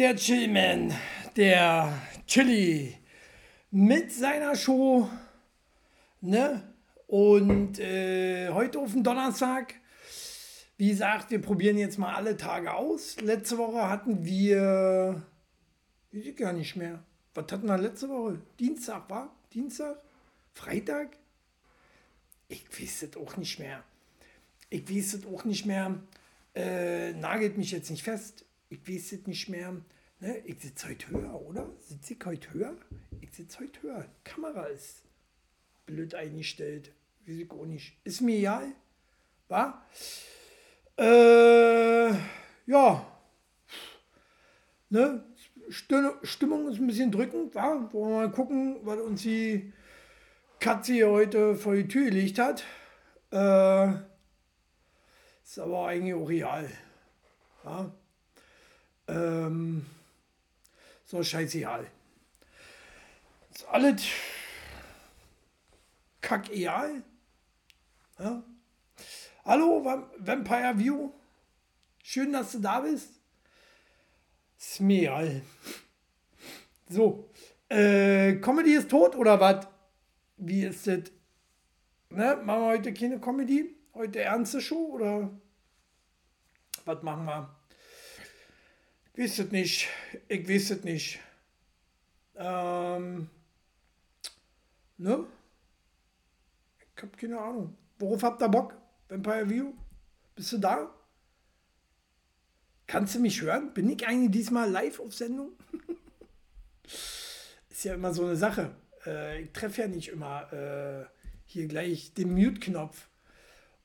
Der Chillman, der Chili mit seiner Show. Ne? Und äh, heute auf den Donnerstag. Wie gesagt, wir probieren jetzt mal alle Tage aus. Letzte Woche hatten wir. Ich gar nicht mehr. Was hatten wir letzte Woche? Dienstag, war? Dienstag? Freitag? Ich weiß es auch nicht mehr. Ich weiß es auch nicht mehr. Äh, nagelt mich jetzt nicht fest. Ich weiß es nicht mehr. Ne? Ich sitze heute höher, oder? Sitze ich heute höher? Ich sitze heute höher. Die Kamera ist blöd eingestellt. Weiß ich auch nicht. Ist mir egal. War? Äh, ja. Ne? Stimmung ist ein bisschen drückend. War? Wollen wir mal gucken, was uns die Katze hier heute vor die Tür gelegt hat. Äh, ist aber eigentlich auch real. Ja? Ähm, so scheißegal. Ist alles kackeal. Ja? Hallo, Vampire View. Schön, dass du da bist. Ist. So, äh, Comedy ist tot oder was? Wie ist das? Ne? Machen wir heute keine Comedy? Heute ernste Show oder was machen wir? Es nicht. Ich es nicht. Ähm, ne? Ich hab keine Ahnung. Worauf habt ihr Bock? Vampire View? Bist du da? Kannst du mich hören? Bin ich eigentlich diesmal live auf Sendung? Ist ja immer so eine Sache. Äh, ich treffe ja nicht immer äh, hier gleich den Mute-Knopf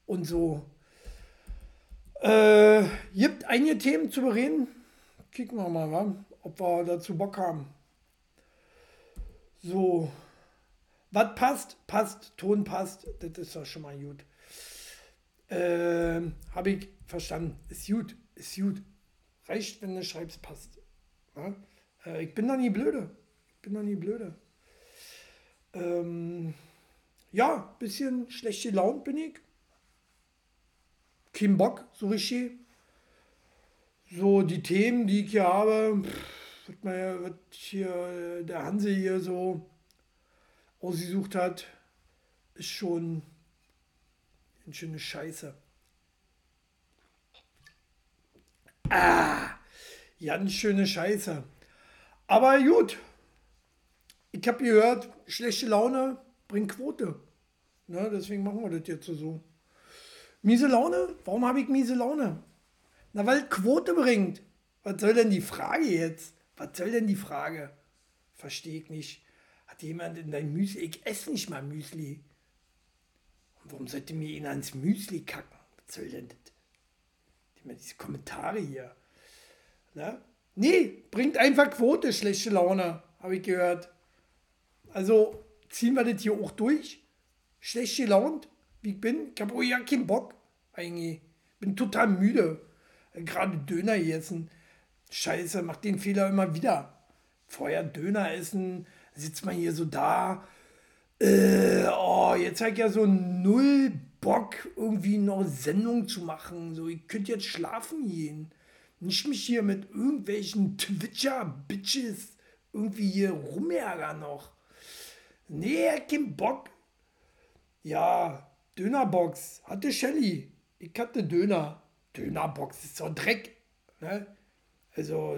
und so. Äh, gibt einige Themen zu bereden. Kicken wir mal, ob wir dazu Bock haben. So. Was passt? Passt. Ton passt. Das ist doch schon mal gut. Äh, Habe ich verstanden. Ist gut. Ist gut. Reicht, wenn du schreibst, passt. Ja? Äh, ich bin doch nie blöde. Ich bin doch nie blöde. Ähm, ja, bisschen schlecht gelaunt bin ich keinen Bock, so richtig. So die Themen, die ich hier habe, was, man, was hier der Hanse hier so ausgesucht hat, ist schon eine schöne Scheiße. Ah, ganz schöne Scheiße. Aber gut, ich habe gehört, schlechte Laune bringt Quote. Ne, deswegen machen wir das jetzt so. Miese Laune? Warum habe ich miese Laune? Na, weil Quote bringt. Was soll denn die Frage jetzt? Was soll denn die Frage? Verstehe ich nicht. Hat jemand in dein Müsli? Ich esse nicht mal Müsli. Und warum sollte mir ihn ans Müsli kacken? Was soll denn das? Immer diese Kommentare hier. Na? Nee, bringt einfach Quote, schlechte Laune, habe ich gehört. Also ziehen wir das hier auch durch. Schlecht gelaunt, wie ich bin. Ich habe ja keinen Bock eigentlich. Bin total müde. Gerade Döner essen. Scheiße, mach den Fehler immer wieder. Vorher Döner essen, sitzt man hier so da. Äh, oh, jetzt ich ja so null Bock, irgendwie noch Sendung zu machen. So, ich könnte jetzt schlafen gehen. Nicht mich hier mit irgendwelchen Twitcher-Bitches irgendwie hier rumärgern noch. Nee, kein Bock. Ja, Dönerbox hatte Shelly ich hatte Döner. Dönerbox ist so Dreck. Ne? Also,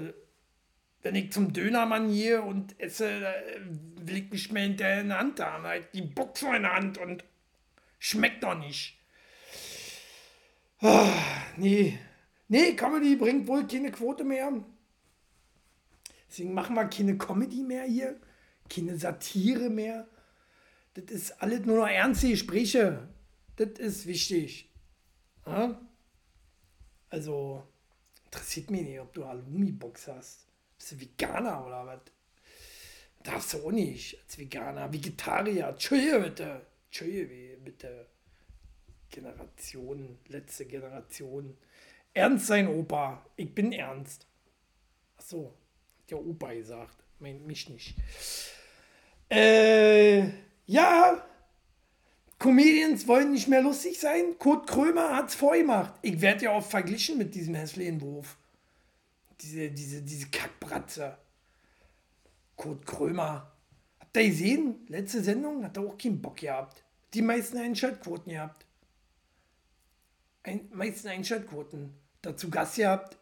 wenn ich zum Dönermann gehe und esse, will ich nicht mehr hinterher in der Hand haben. Halt die Box in der Hand und schmeckt doch nicht. Ah, nee. Nee, Comedy bringt wohl keine Quote mehr. Deswegen machen wir keine Comedy mehr hier. Keine Satire mehr. Das ist alles nur noch ernste Gespräche. Das ist wichtig. Ja? Also, interessiert mich nicht, ob du Halloumi-Box hast. Bist du Veganer oder was? Darfst du auch nicht als Veganer. Vegetarier. Tschüss bitte. Tschüss bitte. Generation, letzte Generation. Ernst sein, Opa. Ich bin ernst. Ach so, hat ja Opa gesagt. Meint mich nicht. Äh, ja, Comedians wollen nicht mehr lustig sein. Kurt Krömer hat es vorgemacht. Ich werde ja oft verglichen mit diesem hässlichen Wurf. Diese, diese, diese Kackbratze. Kurt Krömer. Habt ihr gesehen? Letzte Sendung hat er auch keinen Bock gehabt. Die meisten Einschaltquoten gehabt. Ein, meisten Einschaltquoten. Dazu Gast gehabt.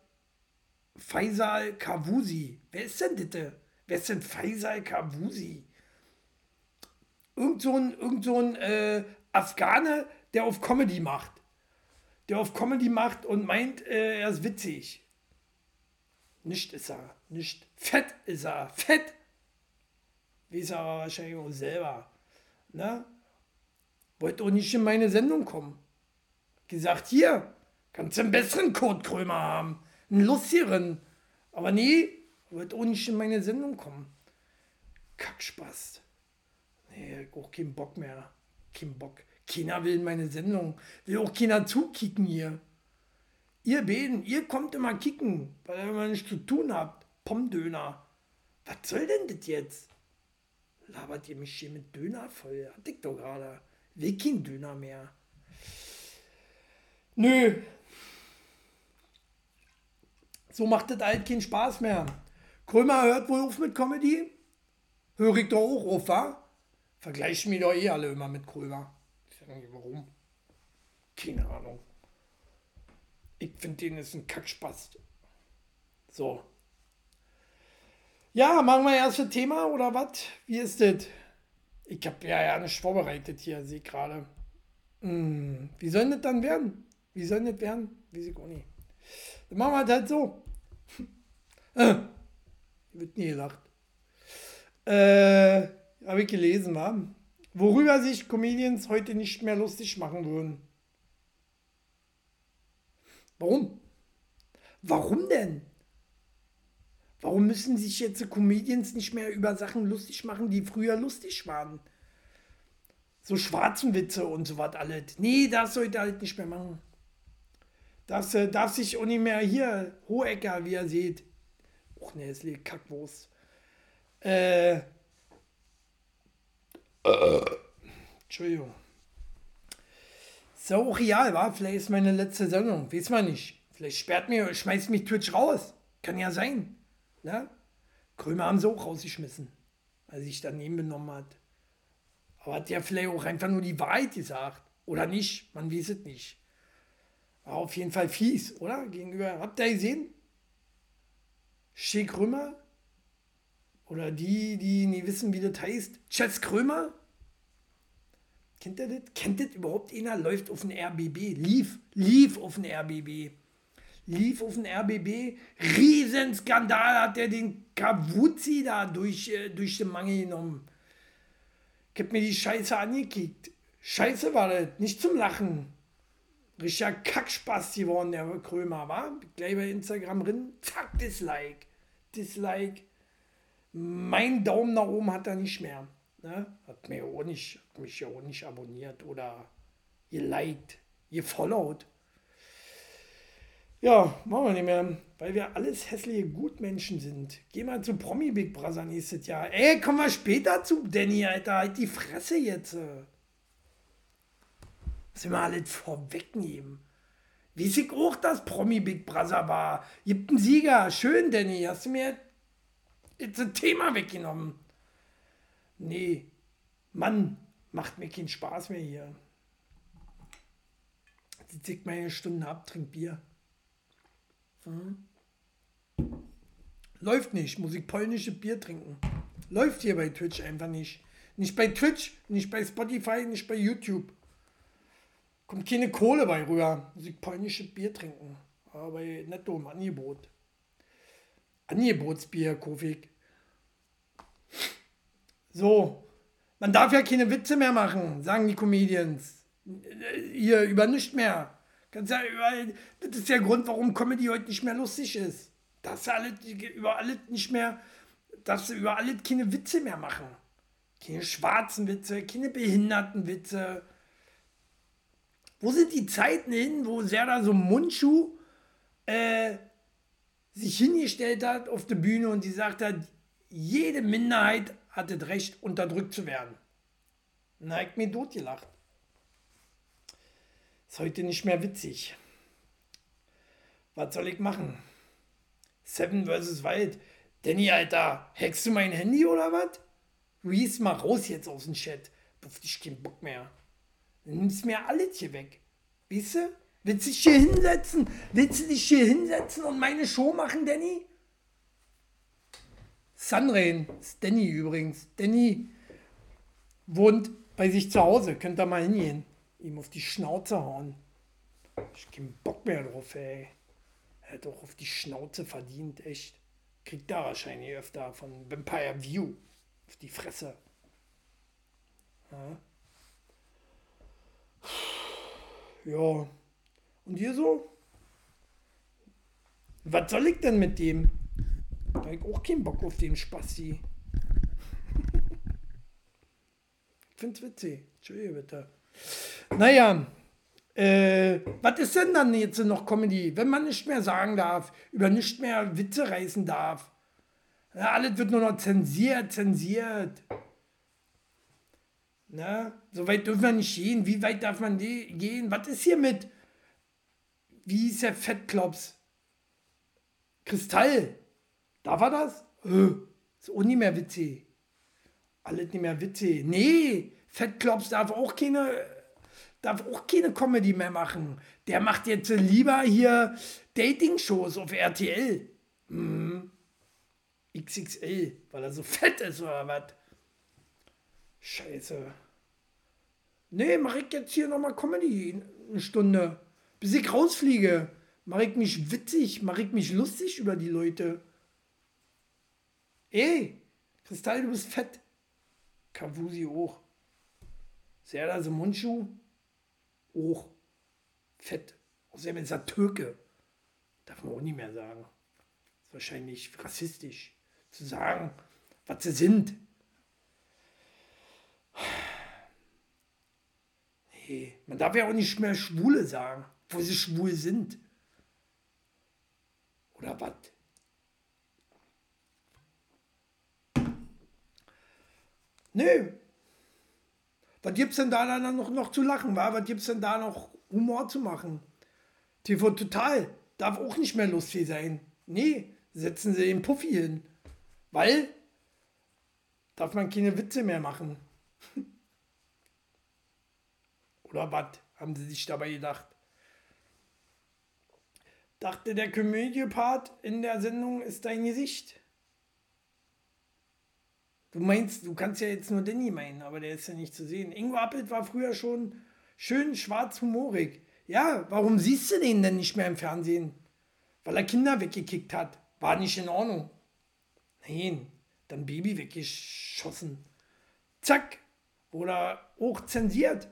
Faisal Kavusi. Wer ist denn bitte? Wer ist denn Faisal Kavusi? Irgend so ein, irgend so ein äh, Afghane, der auf Comedy macht. Der auf Comedy macht und meint, äh, er ist witzig. Nicht ist er. Nicht. Fett ist er. Fett. Weiß er aber wahrscheinlich auch selber. Ne? Wollte auch nicht in meine Sendung kommen. Gesagt, hier, kannst du einen besseren Kurt Krömer haben. Einen lustigeren. Aber nee, wollte auch nicht in meine Sendung kommen. Kackspaß. Nee, auch keinen Bock mehr. Kein Bock. Keiner will in meine Sendung. Will auch keiner zukicken hier. Ihr Beden, ihr kommt immer kicken, weil ihr immer nichts zu tun habt. Pommdöner. Was soll denn das jetzt? Labert ihr mich hier mit Döner voll? Hatte ich doch gerade. Will kein Döner mehr. Nö. So macht das halt keinen Spaß mehr. Krömer hört wohl auf mit Comedy? Höre ich doch auch auf, wa? Vergleichen mich doch eh alle immer mit Krömer. Ich weiß nicht warum. Keine Ahnung. Ich finde, den ist ein Kackspast. So. Ja, machen wir erst ein Thema oder was? Wie ist das? Ich habe ja, ja nicht vorbereitet hier, sehe gerade. Hm, wie soll das dann werden? Wie soll das werden? Weiß ich auch nicht. Dann machen wir das halt so. äh, wird nie gelacht. Äh, habe ich gelesen, wa? worüber sich Comedians heute nicht mehr lustig machen würden. Warum? Warum denn? Warum müssen sich jetzt Comedians nicht mehr über Sachen lustig machen, die früher lustig waren? So schwarzen Witze und so was alles. Nee, das sollte halt nicht mehr machen. Das äh, darf sich auch nicht mehr hier, Hohecker, wie ihr seht. Och, ne, es liegt Kackwurst. Äh, Entschuldigung. So real, war. Vielleicht ist meine letzte Sendung. Weiß man nicht. Vielleicht sperrt mir, schmeißt mich Twitch raus. Kann ja sein. Ne? Krömer haben sie auch rausgeschmissen, weil sich daneben benommen hat. Aber hat ja vielleicht auch einfach nur die Wahrheit gesagt. Oder nicht? Man weiß es nicht. War auf jeden Fall fies, oder? Gegenüber. Habt ihr gesehen? Shea Krömer? Oder die, die nie wissen, wie das heißt. Chess Krömer? Kennt ihr das? Kennt das überhaupt einer? Läuft auf den RBB. Lief, lief auf den RBB. Lief auf den RBB. Riesenskandal hat er den Kawuzi da durch, äh, durch den Mangel genommen. Ich hab mir die Scheiße angekickt. Scheiße war das, nicht zum Lachen. Richtiger Kackspaß geworden, der Krömer, war. Gleich bei Instagram drin, zack, Dislike. Dislike. Mein Daumen nach oben hat er nicht mehr. Ne? Hat, mir auch nicht, hat mich ja auch nicht abonniert oder geliked, gefollowt. Ja, machen wir nicht mehr, weil wir alles hässliche Gutmenschen sind. Geh mal zu Promi Big Brother nächstes Jahr. Ey, kommen wir später zu Danny, Alter. Halt die Fresse jetzt. Was wir alles vorwegnehmen. Wie ich auch, dass Promi Big Brother war. Gibt einen Sieger. Schön, Danny. Hast du mir jetzt ein Thema weggenommen. Nee, Mann, macht mir keinen Spaß mehr hier. Sie zieht meine Stunden ab, trinkt Bier. Hm? Läuft nicht, muss ich polnische Bier trinken. Läuft hier bei Twitch einfach nicht. Nicht bei Twitch, nicht bei Spotify, nicht bei YouTube. Kommt keine Kohle bei rüber. Muss ich polnische Bier trinken. Aber bei Netto im Angebot. Angebotsbier, Kofik. So, man darf ja keine Witze mehr machen, sagen die Comedians. Hier über nichts mehr. Kannst ja überall, das ist der Grund, warum Comedy heute nicht mehr lustig ist. Darfst du alles, über alles nicht mehr, darfst du über alles keine Witze mehr machen. Keine schwarzen Witze, keine behinderten Witze. Wo sind die Zeiten hin, wo Serda so Mundschuh äh, sich hingestellt hat auf der Bühne und die sagt hat, jede Minderheit hat das Recht, unterdrückt zu werden. Ich mir tot gelacht. Ist heute nicht mehr witzig. Was soll ich machen? Seven vs. Wild. Danny, Alter, hackst du mein Handy oder was? Reese, mal raus jetzt aus dem Chat. Auf dich keinen Bock mehr. Nimmst mir alles hier weg. Weißt du? Willst du dich hier hinsetzen? Willst du dich hier hinsetzen und meine Show machen, Danny? Sunrain, ist Danny übrigens. Danny wohnt bei sich zu Hause. Könnt ihr mal hingehen. Ihm auf die Schnauze hauen. Ich keinen Bock mehr drauf, ey. Er hat auch auf die Schnauze verdient, echt. Kriegt da wahrscheinlich öfter von Vampire View. Auf die Fresse. Ja. ja. Und ihr so? Was soll ich denn mit dem? Da hab ich auch keinen Bock auf den Spasti. ich find's witzig. Entschuldige bitte. Naja, äh, was ist denn dann jetzt noch Comedy? Wenn man nicht mehr sagen darf, über nicht mehr Witze reißen darf. Ja, alles wird nur noch zensiert, zensiert. Na, so weit dürfen wir nicht gehen. Wie weit darf man gehen? Was ist hier mit? Wie ist der Fettklops? Kristall. Darf er das? Ist auch nicht mehr witzig. Alles nicht mehr witzig. Nee, Fettklops darf auch keine, darf auch keine Comedy mehr machen. Der macht jetzt lieber hier Dating-Shows auf RTL. Hm. XXL, weil er so fett ist oder was? Scheiße. Nee, mach ich jetzt hier nochmal Comedy eine Stunde. Bis ich rausfliege. Mach ich mich witzig, mach ich mich lustig über die Leute. Ey, Kristall, du bist fett. Kavusi hoch. Serdar Mundschuh hoch. Fett. Außerdem ist er Türke. Darf man auch nicht mehr sagen. Ist wahrscheinlich rassistisch zu sagen, was sie sind. Nee, man darf ja auch nicht mehr Schwule sagen, wo sie schwul sind. Oder was? Nö. Was gibt's denn da dann noch, noch zu lachen? Wa? Was gibt's denn da noch Humor zu machen? TV Total darf auch nicht mehr lustig sein. Nee, setzen sie den Puffi hin. Weil darf man keine Witze mehr machen. Oder was haben sie sich dabei gedacht? Dachte der Komödiepart in der Sendung ist dein Gesicht. Du meinst, du kannst ja jetzt nur Danny meinen, aber der ist ja nicht zu sehen. Ingo Appelt war früher schon schön schwarz-humorig. Ja, warum siehst du den denn nicht mehr im Fernsehen? Weil er Kinder weggekickt hat. War nicht in Ordnung. Nein, dann Baby weggeschossen. Zack, oder hoch zensiert.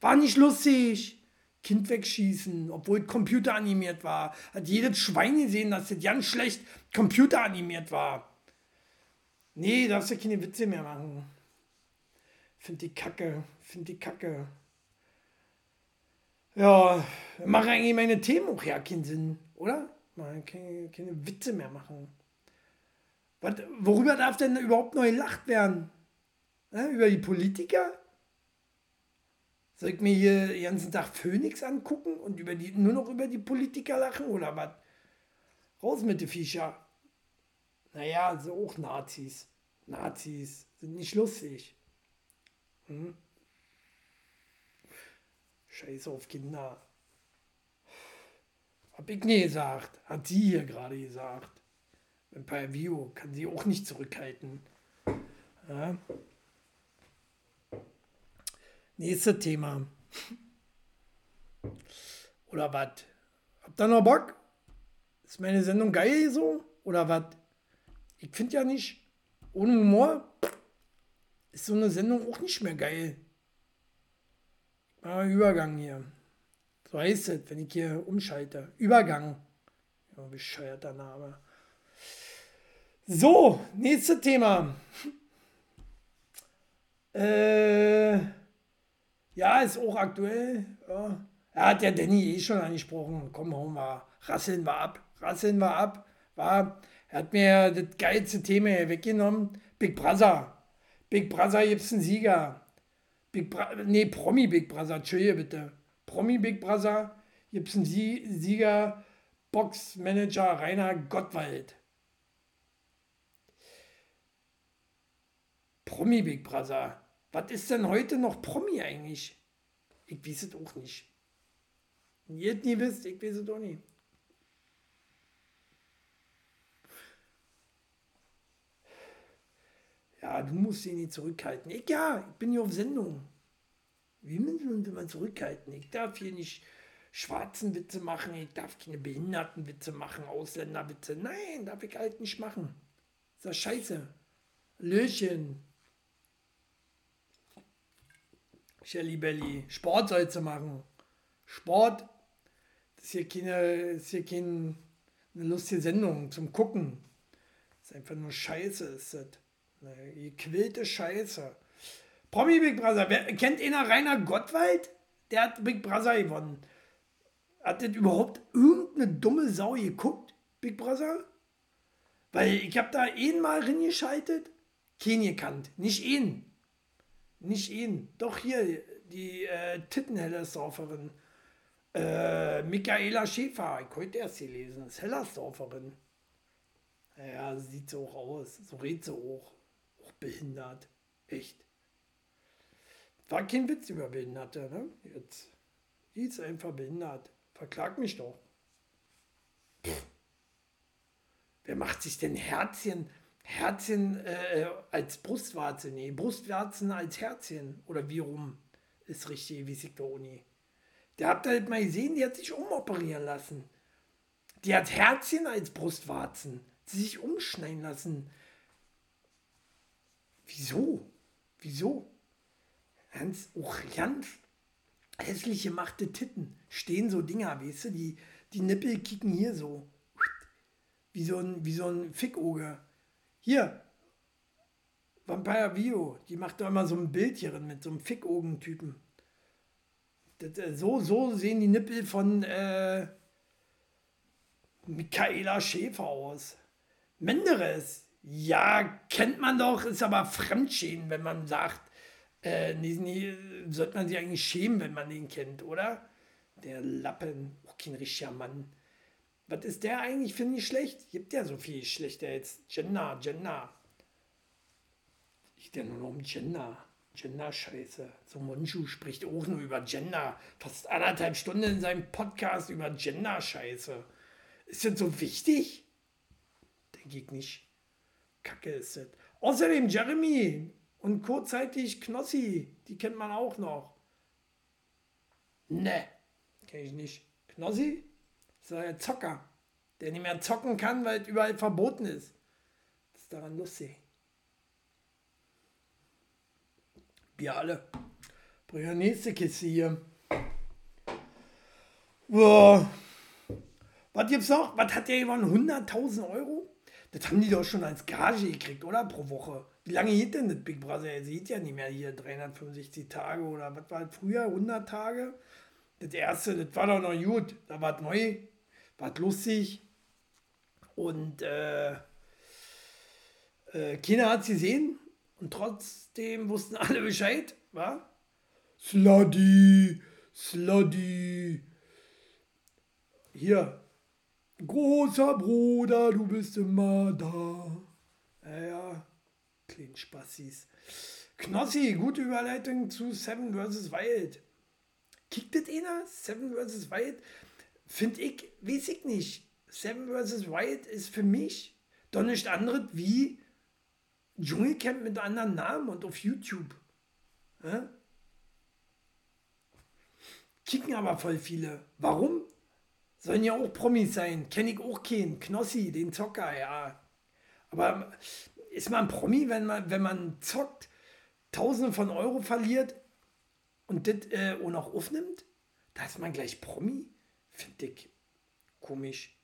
War nicht lustig. Kind wegschießen, obwohl Computer animiert war. Hat jedes Schwein gesehen, dass das ganz schlecht Computer animiert war. Nee, darfst du keine Witze mehr machen. Find die Kacke, find die Kacke. Ja, mache eigentlich meine Themen auch ja keinen Sinn, oder? Mal keine, keine Witze mehr machen. Was, worüber darf denn überhaupt noch gelacht werden? Ja, über die Politiker? Soll ich mir hier den ganzen Tag Phoenix angucken und über die, nur noch über die Politiker lachen oder was? Raus mit den Viecher. Naja, so auch Nazis. Nazis sind nicht lustig. Hm? Scheiße auf Kinder. Hab ich nie gesagt. Hat sie hier gerade gesagt. Empire View kann sie auch nicht zurückhalten. Ja. Nächstes Thema. Oder was? Habt ihr noch Bock? Ist meine Sendung geil so? Oder was? Ich finde ja nicht, ohne Humor ist so eine Sendung auch nicht mehr geil. Ah, Übergang hier. So heißt es, wenn ich hier umschalte. Übergang. Ja, bescheuerter Name. So, nächstes Thema. Äh, ja, ist auch aktuell. Ja. Er hat ja Danny eh schon angesprochen. Komm, hauen wir. Rasseln wir ab. Rasseln wir ab. War, er hat mir das geilste Thema hier weggenommen. Big Brother. Big Brother gibt's einen Sieger. Big nee, Promi Big Brother. Entschuldige bitte. Promi Big Brother gibt es einen Sieger, Boxmanager Rainer Gottwald. Promi Big Brother. Was ist denn heute noch Promi eigentlich? Ich weiß es auch nicht. Ihr nie wisst, ich weiß es auch nicht. Ja, du musst ihn nicht zurückhalten. Ich ja, ich bin hier auf Sendung. Wie müssen wir zurückhalten? Ich darf hier nicht schwarzen Witze machen, ich darf keine Behindertenwitze machen, Ausländerwitze. Nein, darf ich halt nicht machen. ist das scheiße. Löchen. Shelly Belly. Sport sollst du machen. Sport, das ist hier keine, ist hier keine lustige Sendung zum Gucken. Das ist einfach nur Scheiße, ist das. Eine gequillte Scheiße. Promi Big Brother. Wer, kennt einer Rainer Gottwald? Der hat Big Brother gewonnen. Hat das überhaupt irgendeine dumme Sau geguckt, Big Brother? Weil ich habe da ihn mal reingeschaltet, keinen gekannt. Nicht ihn. Nicht ihn. Doch hier, die äh, Tittenhellersdorferin. Äh, Michaela Schäfer. Ich heute erst gelesen. Ist Hellersdorferin. Ja, sieht so auch aus. So redet sie auch. Auch behindert. Echt. War kein Witz über Behinderte, ne? Jetzt. Die ist einfach behindert. Verklag mich doch. Pff. Wer macht sich denn Herzchen, Herzchen äh, als Brustwarze? Nee, Brustwarzen als Herzchen. Oder wie rum ist richtig, wie ich der Uni. Der habt ihr halt mal gesehen, die hat sich umoperieren lassen. Die hat Herzchen als Brustwarzen. Sie sich umschneiden lassen. Wieso? Wieso? Ganz, auch ganz hässlich gemachte Titten. Stehen so Dinger, weißt du, die, die Nippel kicken hier so. Wie so ein, wie so ein Fickoge. Hier, Vampire Vio, die macht da immer so ein Bild hier mit so einem Fickogen-Typen. Äh, so, so sehen die Nippel von äh, Michaela Schäfer aus. Menderes, ja, kennt man doch, ist aber Fremdschämen, wenn man sagt, äh, nee, nee, sollte man sich eigentlich schämen, wenn man den kennt, oder? Der Lappen, auch kein richtiger Mann. Was ist der eigentlich, finde ich, schlecht? Gibt ja so viel schlechter jetzt. Gender, Gender. Ich ja nur noch um Gender. Gender-Scheiße. So Monschu spricht auch nur über Gender. Fast anderthalb Stunden in seinem Podcast über Gender-Scheiße. Ist das so wichtig? Denke ich nicht. Kacke ist das. Außerdem Jeremy, und kurzzeitig Knossi, die kennt man auch noch. Ne, kenne ich nicht. Knossi ist ein Zocker, der nicht mehr zocken kann, weil es überall verboten ist. Das ist daran lustig. Wir alle. Bring nächste Kiste hier. Boah. Was gibt's noch? Was hat der gewonnen? 100.000 Euro? Das haben die doch schon als Gage gekriegt, oder? Pro Woche. Wie lange geht denn das Big Brother? Er sieht ja nicht mehr hier 365 Tage oder was war früher? 100 Tage? Das erste, das war doch noch gut. Da war es neu, war lustig. Und äh, äh, keiner hat es gesehen. Und trotzdem wussten alle Bescheid, wa? Sluddy, Sluddy. Hier, großer Bruder, du bist immer da. Ja, ja kleinen Spassis. Knossi, gute Überleitung zu Seven vs. Wild. Kickt das einer? Seven vs. Wild? Finde ich, weiß ich nicht. Seven vs. Wild ist für mich doch nicht anderes wie Dschungelcamp mit anderen Namen und auf YouTube. Ja? Kicken aber voll viele. Warum? Sollen ja auch Promis sein. Kenne ich auch keinen. Knossi, den Zocker, ja. Aber ist man Promi, wenn man, wenn man zockt, Tausende von Euro verliert und das äh, auch noch aufnimmt? Da ist man gleich Promi? Finde ich komisch.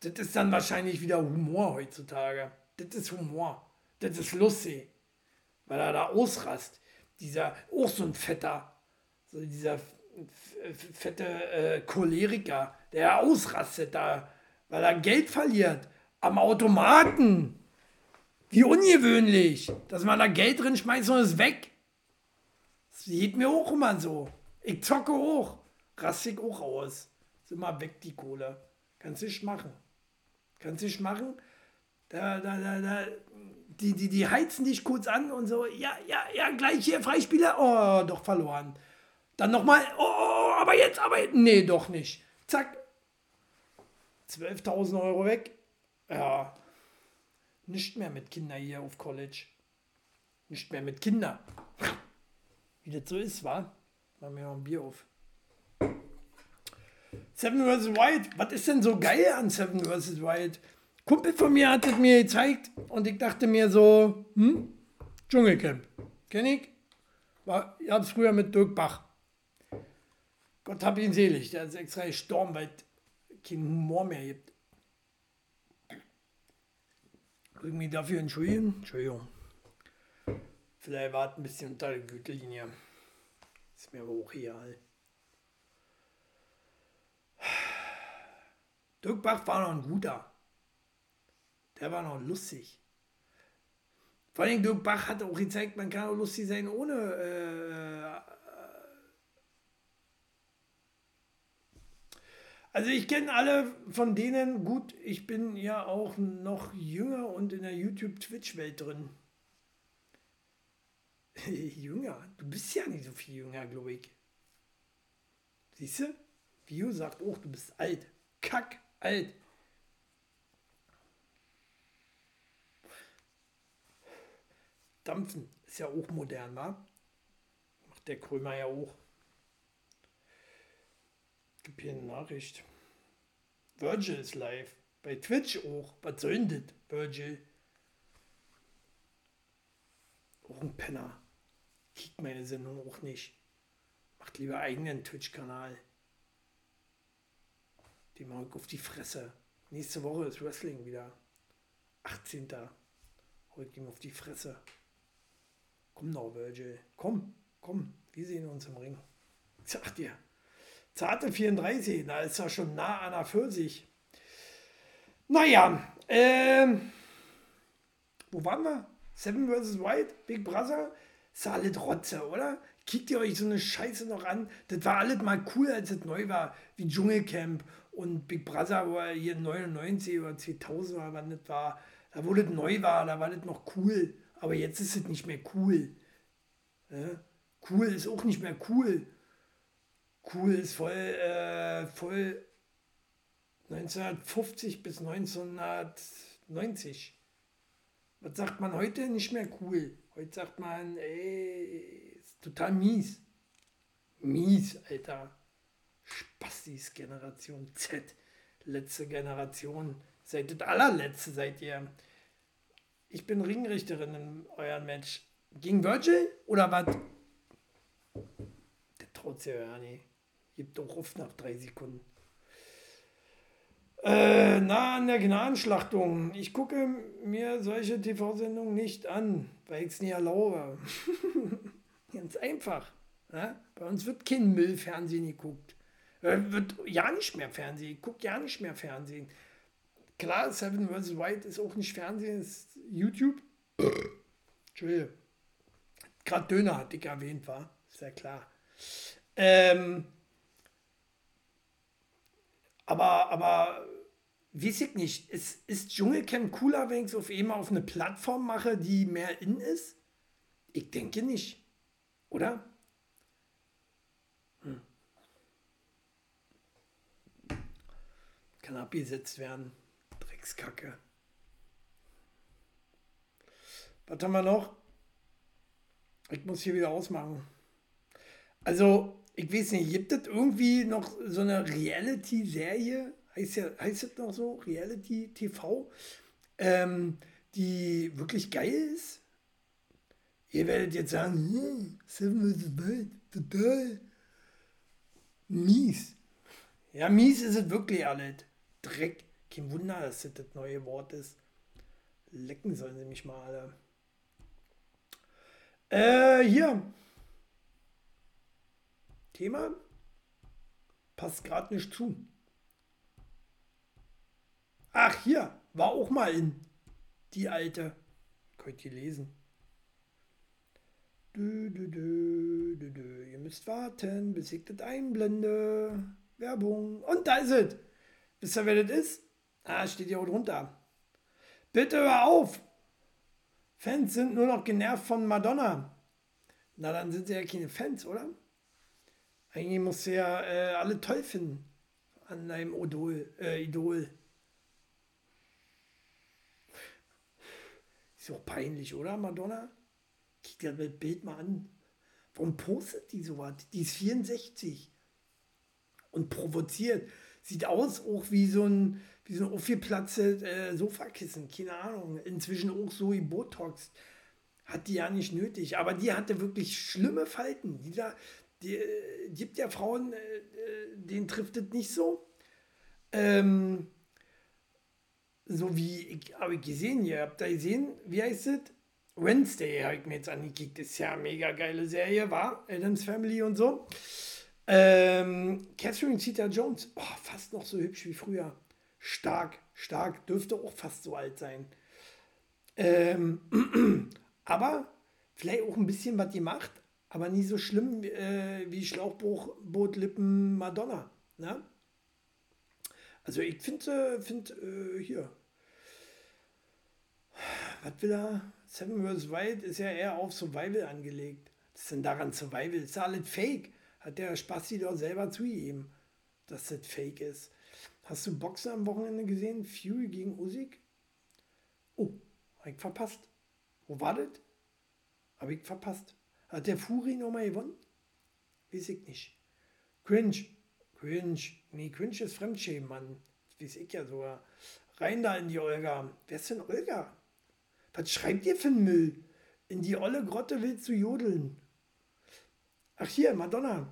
Das ist dann wahrscheinlich wieder Humor heutzutage. Das ist Humor. Das ist lustig. Weil er da ausrast. Dieser, auch so ein fetter, so dieser fette äh, Choleriker, der ausrastet da, weil er Geld verliert. Am Automaten. Wie ungewöhnlich, dass man da Geld drin schmeißt und es weg. Das sieht mir auch immer so. Ich zocke hoch. Raste ich auch aus. Ist immer weg, die Kohle. Kannst nicht machen. Kannst nicht machen. Da, da, da, da. Die, die, die heizen dich kurz an und so, ja, ja, ja, gleich hier, Freispieler. Oh, doch verloren. Dann nochmal, oh, oh, oh, aber jetzt, aber. Nee, doch nicht. Zack. 12.000 Euro weg. Ja. Nicht mehr mit Kindern hier auf College. Nicht mehr mit Kindern. Wie das so ist, wa? Machen wir noch ein Bier auf. Seven vs. White. Was ist denn so geil an Seven vs. White? Kumpel von mir hat es mir gezeigt und ich dachte mir so, hm? Dschungelcamp. Kenn ich? War, ich hab's früher mit Dirk Bach. Gott hab ihn selig. Der ist extra gestorben, weil es keinen Humor mehr gibt. Ich mich dafür entschuldigen. Entschuldigung. Vielleicht war es ein bisschen unter der Gürtellinie. Ist mir aber auch egal. Dirk Bach war noch ein guter. Der war noch lustig. Vor allem Dirk Bach hat auch gezeigt, man kann auch lustig sein ohne. Äh, also ich kenne alle von denen gut. Ich bin ja auch noch jünger und in der YouTube-Twitch-Welt drin. jünger? Du bist ja nicht so viel jünger, glaube ich. Siehst du? Vio sagt auch, du bist alt. Kack, alt. Dampfen ist ja auch modern, wa? Macht der Krömer ja auch. Gib hier eine Nachricht. Virgil ist live. Bei Twitch auch. Was soll denn das, Virgil? Auch ein Penner. Kickt meine Sendung auch nicht. Macht lieber eigenen Twitch-Kanal. Die mag auf die Fresse. Nächste Woche ist Wrestling wieder. 18. Heute ihm auf die Fresse. Komm doch, Virgil. Komm, komm. Wir sehen uns im Ring. Ich sag dir. Zarte 34, da ist er schon nah an der 40. Naja, ähm, wo waren wir? Seven vs. White, Big Brother, ist alles Rotze, oder? Kickt ihr euch so eine Scheiße noch an? Das war alles mal cool, als es neu war, wie Dschungelcamp und Big Brother, wo er hier 99 oder 2000 war, wann das war, da wo das neu war, da war das noch cool. Aber jetzt ist es nicht mehr cool. Ja? Cool ist auch nicht mehr cool. Cool ist voll, äh, voll 1950 bis 1990. Was sagt man heute? Nicht mehr cool. Heute sagt man, ey, ist total mies. Mies, Alter. Spastis Generation Z. Letzte Generation. Seid das allerletzte, seid ihr. Ich bin Ringrichterin in eurem Match. Gegen Virgil oder was? Der traut sich ja nicht. Gibt doch auf nach drei Sekunden. Äh, nah an der Gnadenschlachtung. Ich gucke mir solche TV-Sendungen nicht an, weil ich es nie erlaube. Ganz einfach. Ja? Bei uns wird kein Müllfernsehen geguckt. Äh, wird ja nicht mehr Fernsehen. Ich gucke ja nicht mehr Fernsehen. Klar, Seven vs. White ist auch nicht Fernsehen, ist YouTube. Entschuldigung. Gerade Döner hatte ich erwähnt, war. Ist ja klar. Ähm, aber, aber, weiß ich nicht. Ist, ist Dschungelcamp cooler, wenn ich es auf einmal auf eine Plattform mache, die mehr in ist? Ich denke nicht. Oder? Kann abgesetzt werden. Dreckskacke. Was haben wir noch? Ich muss hier wieder ausmachen. Also, ich weiß nicht, gibt es irgendwie noch so eine Reality-Serie? Heißt, ja, heißt das noch so? Reality-TV? Ähm, die wirklich geil ist? Ihr werdet jetzt sagen, hm, Seven vs. Wild, total mies. Ja, mies ist es wirklich alles. Dreck. Kein Wunder, dass das neue Wort ist. Lecken sollen sie mich mal alle. Äh, hier. Thema passt gerade nicht zu. Ach, hier, war auch mal in die alte. Könnt ihr lesen. Du, du, du. Ihr müsst warten, bis ich das einblende. Werbung. Und da ist es. Wisst ihr, wer das ist? Ah, steht hier auch drunter. Bitte hör auf! Fans sind nur noch genervt von Madonna. Na, dann sind sie ja keine Fans, oder? Eigentlich musst du ja äh, alle toll finden an deinem Idol. Äh, Idol. Ist auch peinlich, oder, Madonna? Guck dir das Bild mal an. Warum postet die sowas? Die ist 64 und provoziert. Sieht aus auch wie so ein, wie so ein aufgeplatztes äh, Sofakissen. Keine Ahnung. Inzwischen auch so wie Botox. Hat die ja nicht nötig. Aber die hatte wirklich schlimme Falten. Die da, die, äh, gibt ja Frauen, äh, äh, denen trifft es nicht so. Ähm, so wie, ich habe gesehen, ihr habt da gesehen, wie heißt es? Wednesday habe ich mir jetzt angekickt. Ist ja eine mega geile Serie, war Adams Family und so. Ähm, Catherine Zeta Jones, oh, fast noch so hübsch wie früher. Stark, stark, dürfte auch fast so alt sein. Ähm, aber vielleicht auch ein bisschen was gemacht, aber nie so schlimm äh, wie Schlauchbootlippen Madonna. Ne? Also ich finde, find, äh, hier, was will er? Seven vs. Wild ist ja eher auf Survival angelegt. Was ist denn daran Survival? Ist ja alles Fake. Hat der Spasti doch selber zugegeben, dass das Fake ist. Hast du Boxen am Wochenende gesehen? Fury gegen Usyk? Oh, hab ich verpasst. Wo war das? Hab ich verpasst. Hat der Fury nochmal gewonnen? Weiß ich nicht. Cringe. Cringe. Nee, Cringe ist Fremdschämen, Mann. Das weiß ich ja sogar. Rein da in die Olga. Wer ist denn Olga? Was schreibt ihr für einen Müll? In die olle Grotte willst du jodeln. Ach hier, Madonna.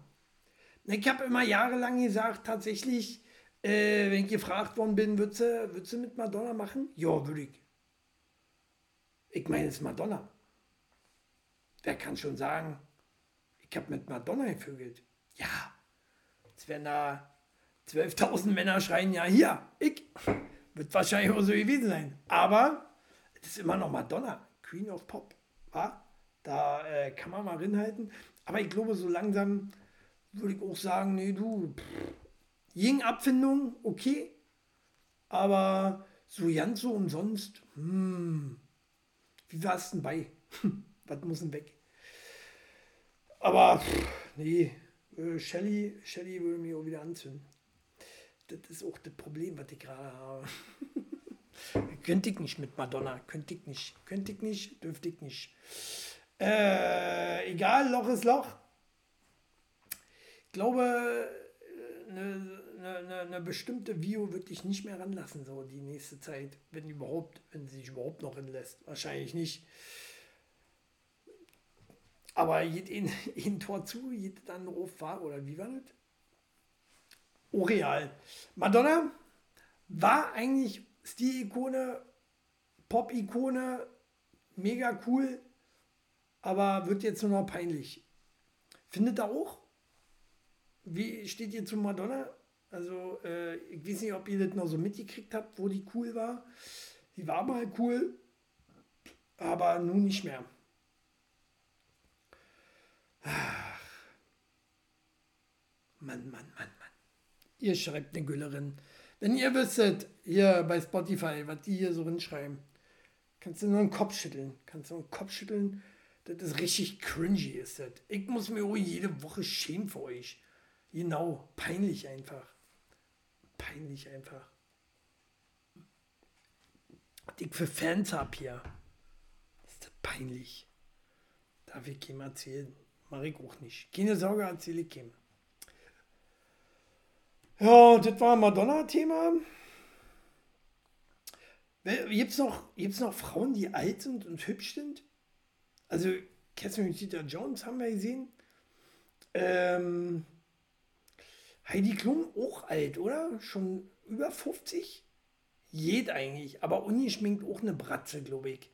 Ich habe immer jahrelang gesagt, tatsächlich, äh, wenn ich gefragt worden bin, würdest du, würdest du mit Madonna machen? Ja, würde ich. Ich meine, es ist Madonna. Wer kann schon sagen, ich habe mit Madonna gevögelt? Ja, jetzt werden da 12.000 Männer schreien, ja, hier, ich. Wird wahrscheinlich auch so gewesen sein. Aber das ist immer noch Madonna, Queen of Pop. Wa? Da äh, kann man mal rinhalten. Aber ich glaube, so langsam würde ich auch sagen, nee, du, Ying-Abfindung, okay. Aber so ganz so umsonst, hm, wie war es denn bei? Was muss denn weg? Aber, nee, äh, Shelly, Shelly würde mich auch wieder anzünden. Das ist auch das Problem, was ich gerade habe. Könnte ich nicht mit Madonna. Könnte ich nicht. Könnte ich nicht. Dürfte ich nicht. Äh, egal, Loch ist Loch. Ich glaube, eine, eine, eine bestimmte View würde ich nicht mehr ranlassen, so die nächste Zeit. Wenn überhaupt, wenn sie sich überhaupt noch ranlässt. Wahrscheinlich nicht. Aber ein, ein Tor zu, jedes andere war, oder wie war das? Oreal. Madonna war eigentlich Stil-Ikone, Pop-Ikone, mega cool, aber wird jetzt nur noch peinlich. Findet ihr auch? Wie steht ihr zu Madonna? Also, äh, ich weiß nicht, ob ihr das noch so mitgekriegt habt, wo die cool war. Die war mal cool, aber nun nicht mehr. Ach. Mann, Mann, Mann, Mann. Ihr schreibt eine Güllerin. Wenn ihr wüsstet, hier bei Spotify, was die hier so hinschreiben, kannst du nur einen Kopf schütteln. Kannst du nur einen Kopf schütteln. Das ist richtig cringy, ist das. Ich muss mir auch jede Woche schämen für euch. Genau, peinlich einfach. Peinlich einfach. Was ich für Fans hab hier. Ist das peinlich. Darf ich ihm erzählen? Mach ich auch nicht. Keine Sorge, erzähle ich ihm. Ja, das war Madonna-Thema. Gibt es noch, noch Frauen, die alt sind und hübsch sind? Also, Catherine Zeta Jones haben wir gesehen. Ähm, Heidi Klum auch alt, oder? Schon über 50? Jed eigentlich, aber ungeschminkt auch eine Bratze, glaube ich.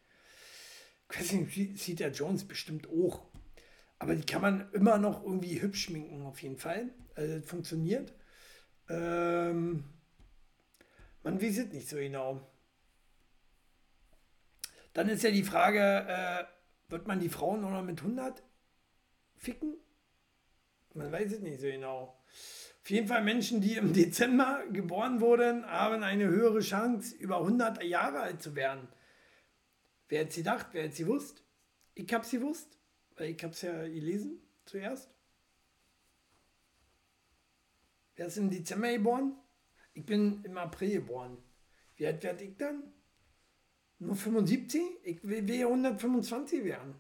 Catherine Zeta Jones bestimmt auch. Aber die kann man immer noch irgendwie hübsch schminken, auf jeden Fall. Also, das funktioniert. Ähm, man es nicht so genau. Dann ist ja die Frage, äh, wird man die Frauen noch mit 100 ficken? Man weiß es nicht so genau. Auf jeden Fall Menschen, die im Dezember geboren wurden, haben eine höhere Chance, über 100 Jahre alt zu werden. Wer hat sie gedacht? Wer hat sie gewusst? Ich habe sie gewusst, weil ich habe es ja gelesen zuerst. Wer ist im Dezember geboren? Ich bin im April geboren. Wie alt werde ich dann? Nur 75? Ich will, will 125 werden.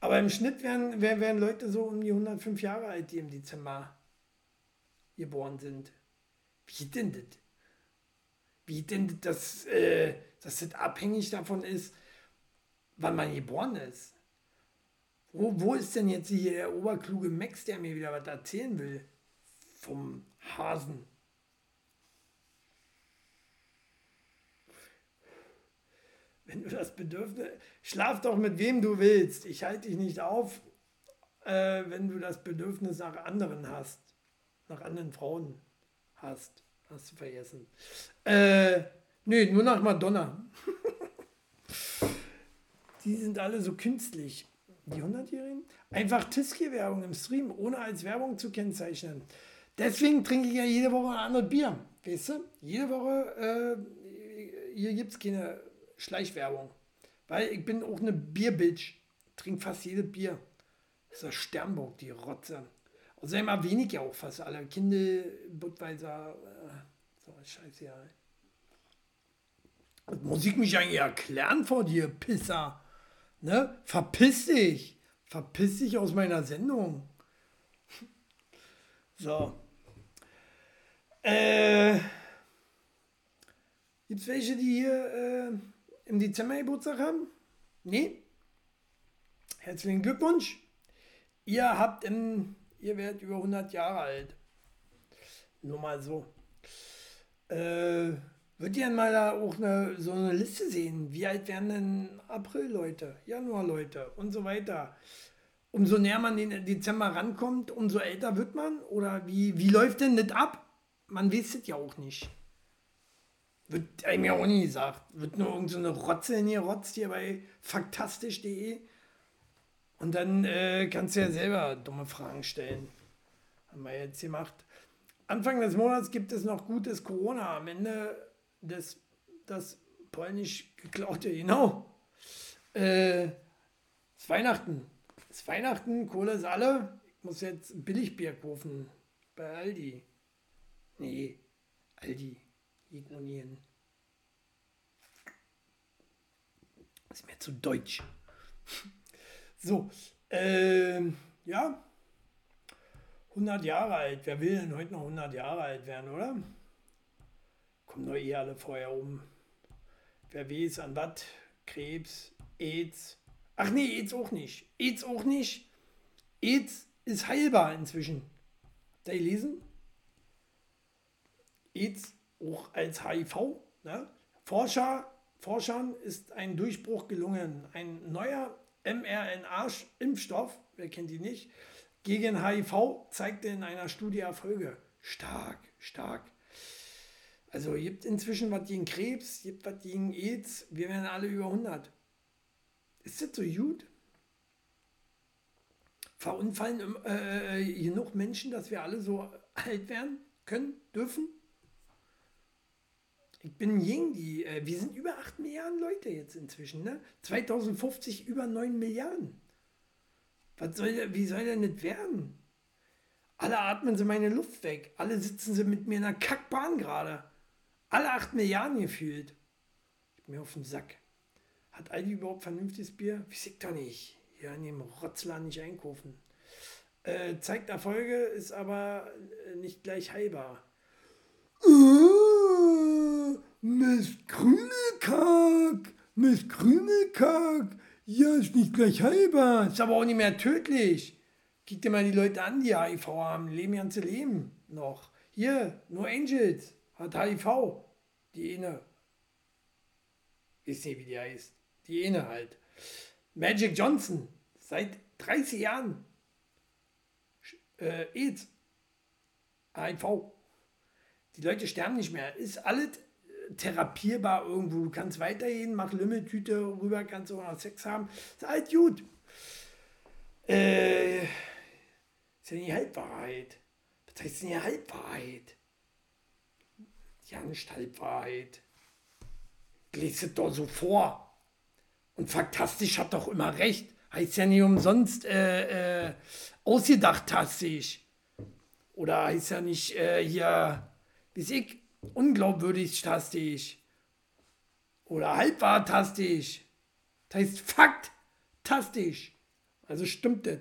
Aber im Schnitt werden, werden Leute so um die 105 Jahre alt, die im Dezember geboren sind. Wie denn das? Wie denn das, äh, dass das abhängig davon ist, wann man geboren ist? Wo, wo ist denn jetzt hier der oberkluge Max, der mir wieder was erzählen will? Vom Hasen. Wenn du das Bedürfnis, schlaf doch mit wem du willst. Ich halte dich nicht auf, äh, wenn du das Bedürfnis nach anderen hast nach anderen Frauen hast. Hast du vergessen. Äh, nö, nur nach Madonna. die sind alle so künstlich. Die 100-Jährigen? Einfach Tiski-Werbung im Stream, ohne als Werbung zu kennzeichnen. Deswegen trinke ich ja jede Woche ein anderes Bier. Weißt du? Jede Woche, äh, hier gibt es keine Schleichwerbung. Weil ich bin auch eine Bierbitch. Trinke fast jedes Bier. Das ist der Sternburg, die Rotze. Außerdem erwähne ich ja auch fast alle. Kinder, Budweiser, äh, so scheiße, ja. Das muss ich mich eigentlich erklären vor dir, Pisser. Ne? Verpiss dich. Verpiss dich aus meiner Sendung. So. Äh, Gibt es welche, die hier äh, im Dezember Geburtstag haben? Nee? Herzlichen Glückwunsch. Ihr habt im ihr werdet über 100 Jahre alt. Nur mal so. Äh, Würdet ihr mal da auch eine, so eine Liste sehen? Wie alt werden denn April-Leute, Januar-Leute und so weiter? Umso näher man den Dezember rankommt, umso älter wird man? Oder wie, wie läuft denn das ab? Man weiß es ja auch nicht. Wird einem ja auch nie gesagt. Wird nur irgendeine so Rotze in hier rotzt hier bei faktastisch.de und dann äh, kannst du ja selber dumme Fragen stellen. Haben wir jetzt gemacht. Anfang des Monats gibt es noch gutes Corona. Am Ende des das polnisch geklaute, genau. Äh, ist Weihnachten. Ist Weihnachten, Kohle ist alle. Ich muss jetzt Billigbier kaufen. Bei Aldi. Nee, Aldi. Ignorieren. Ist mir zu deutsch. So, äh, ja, 100 Jahre alt. Wer will denn heute noch 100 Jahre alt werden, oder? Kommen doch eh alle vorher um. Wer weiß an was? Krebs, AIDS. Ach nee, AIDS auch nicht. AIDS auch nicht. AIDS ist heilbar inzwischen. Habt ihr gelesen? AIDS auch als HIV. Ne? Forscher, Forschern ist ein Durchbruch gelungen. Ein neuer mRNA-Impfstoff, wer kennt die nicht, gegen HIV zeigte in einer Studie Erfolge. Stark, stark. Also gibt inzwischen was gegen Krebs, gibt was gegen AIDS. Wir werden alle über 100. Ist das so gut? Verunfallen äh, äh, genug Menschen, dass wir alle so alt werden können, dürfen? Ich bin Yingdi. Äh, wir sind über 8 Milliarden Leute jetzt inzwischen. Ne? 2050 über 9 Milliarden. Was soll, wie soll denn das werden? Alle atmen sie meine Luft weg. Alle sitzen sie mit mir in einer Kackbahn gerade. Alle 8 Milliarden gefühlt. Ich bin mir auf den Sack. Hat Aldi überhaupt vernünftiges Bier? Weiß ich doch nicht. Hier an dem Rotzladen nicht einkaufen. Äh, zeigt Erfolge, ist aber äh, nicht gleich heilbar. Oh, Mist Krümelkack, Mist Krümelkack. Ja, ist nicht gleich heilbar, ist aber auch nicht mehr tödlich. Guck dir mal die Leute an, die HIV haben, leben ganze Leben noch. Hier, nur Angels hat HIV. Die eine. Ich sehe, wie die heißt. Die eine halt. Magic Johnson, seit 30 Jahren. Äh, AIDS. HIV. Die Leute sterben nicht mehr. Ist alles therapierbar irgendwo. Du kannst weitergehen, mach Lümmeltüte rüber, kannst auch noch Sex haben. Ist halt gut. Äh, ist ja nicht Halbwahrheit. Was heißt denn hier Halbwahrheit? Ja, nicht Halbwahrheit. Lest es doch so vor. Und faktastisch hat doch immer recht. Heißt ja nicht umsonst äh, äh, ausgedacht tastisch. Oder heißt ja nicht äh, hier, wie ich, unglaubwürdig tastisch. Oder halbwahrtastisch. Das heißt faktastisch. Also stimmt das.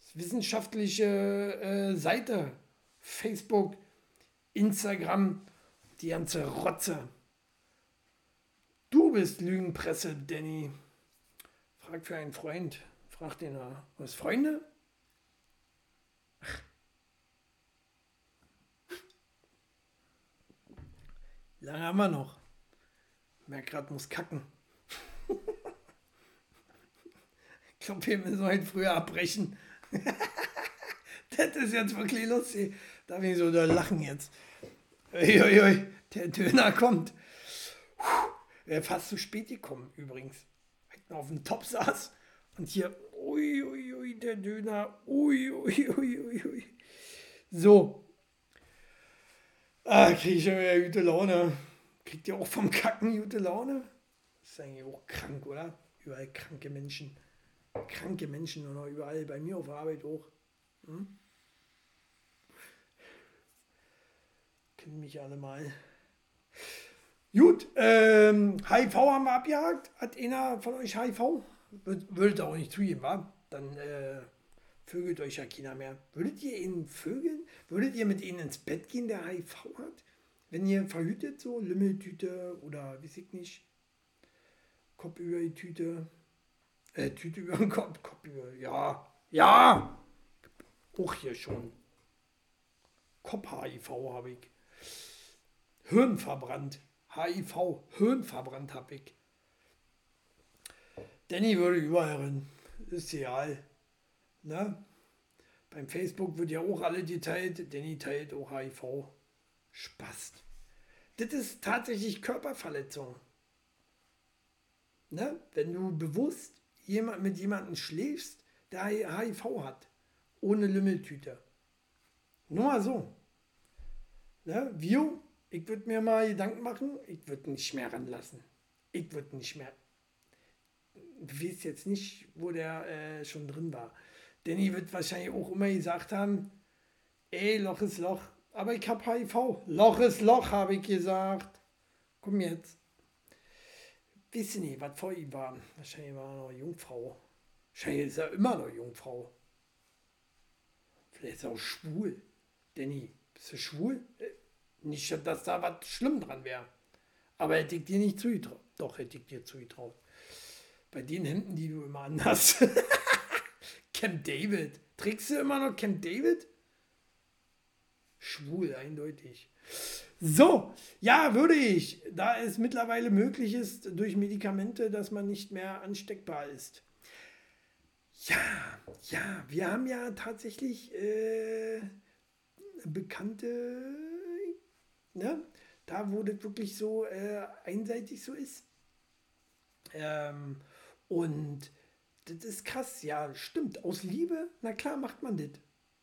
das wissenschaftliche äh, Seite. Facebook, Instagram, die ganze Rotze. Du bist Lügenpresse, Danny. Frag für einen Freund. Frag den mal. Was, Freunde? Lange haben wir noch. Merk grad, muss kacken. ich glaube, wir müssen heute früher abbrechen. das ist jetzt wirklich lustig. Darf ich so da lachen jetzt? Uiuiui, der Döner kommt. Wäre fast zu spät gekommen übrigens. Weil auf dem Top saß und hier, uiuiui, ui, der Döner, uiuiui. Ui, ui, ui. So. Ah, kriege ich schon wieder gute Laune. Kriegt ihr auch vom Kacken gute Laune? Das ist eigentlich auch krank, oder? Überall kranke Menschen. Kranke Menschen oder überall. Bei mir auf Arbeit auch. Hm? Kennen mich alle mal. Gut, ähm, HIV haben wir abgehakt. Hat einer von euch HIV? Würdet ihr auch nicht zugeben, wa? Dann äh, vögelt euch ja keiner mehr. Würdet ihr ihn vögeln? Würdet ihr mit ihnen ins Bett gehen, der HIV hat? Wenn ihr verhütet, so Lümmeltüte oder weiß ich nicht, Kopf über die Tüte, äh, Tüte über den Kopf, Kopf über, ja, ja, auch hier schon. Kopf-HIV habe ich. Hirn verbrannt. HIV, Hirn verbrannt habe ich. Danny würde überall rennen. Ist egal. Ne? Beim Facebook wird ja auch alle geteilt. Danny teilt auch HIV. Spaß. Das ist tatsächlich Körperverletzung. Ne? Wenn du bewusst jemand, mit jemandem schläfst, der HIV hat. Ohne Lümmeltüte. Nur mal so. Ne? Wir ich würde mir mal Gedanken machen, ich würde nicht mehr ranlassen. Ich würde nicht mehr. Du weißt jetzt nicht, wo der äh, schon drin war. Danny wird wahrscheinlich auch immer gesagt haben, ey, Loch ist Loch. Aber ich habe HIV. Loch ist Loch, habe ich gesagt. Komm jetzt. Wisst ihr nicht, was vor ihm war? Wahrscheinlich war er noch Jungfrau. Wahrscheinlich ist er immer noch Jungfrau. Vielleicht ist er auch schwul. Danny, bist du schwul? Äh, nicht, dass da was schlimm dran wäre. Aber hätte ich dir nicht zugetraut. Doch, hätte ich dir zugetraut. Bei den Hemden, die du immer anhast. Camp David. Trägst du immer noch Camp David? Schwul, eindeutig. So, ja, würde ich, da es mittlerweile möglich ist durch Medikamente, dass man nicht mehr ansteckbar ist. Ja, ja, wir haben ja tatsächlich äh, bekannte ne? da wo das wirklich so äh, einseitig so ist. Ähm, und das ist krass, ja, stimmt. Aus Liebe, na klar, macht man das.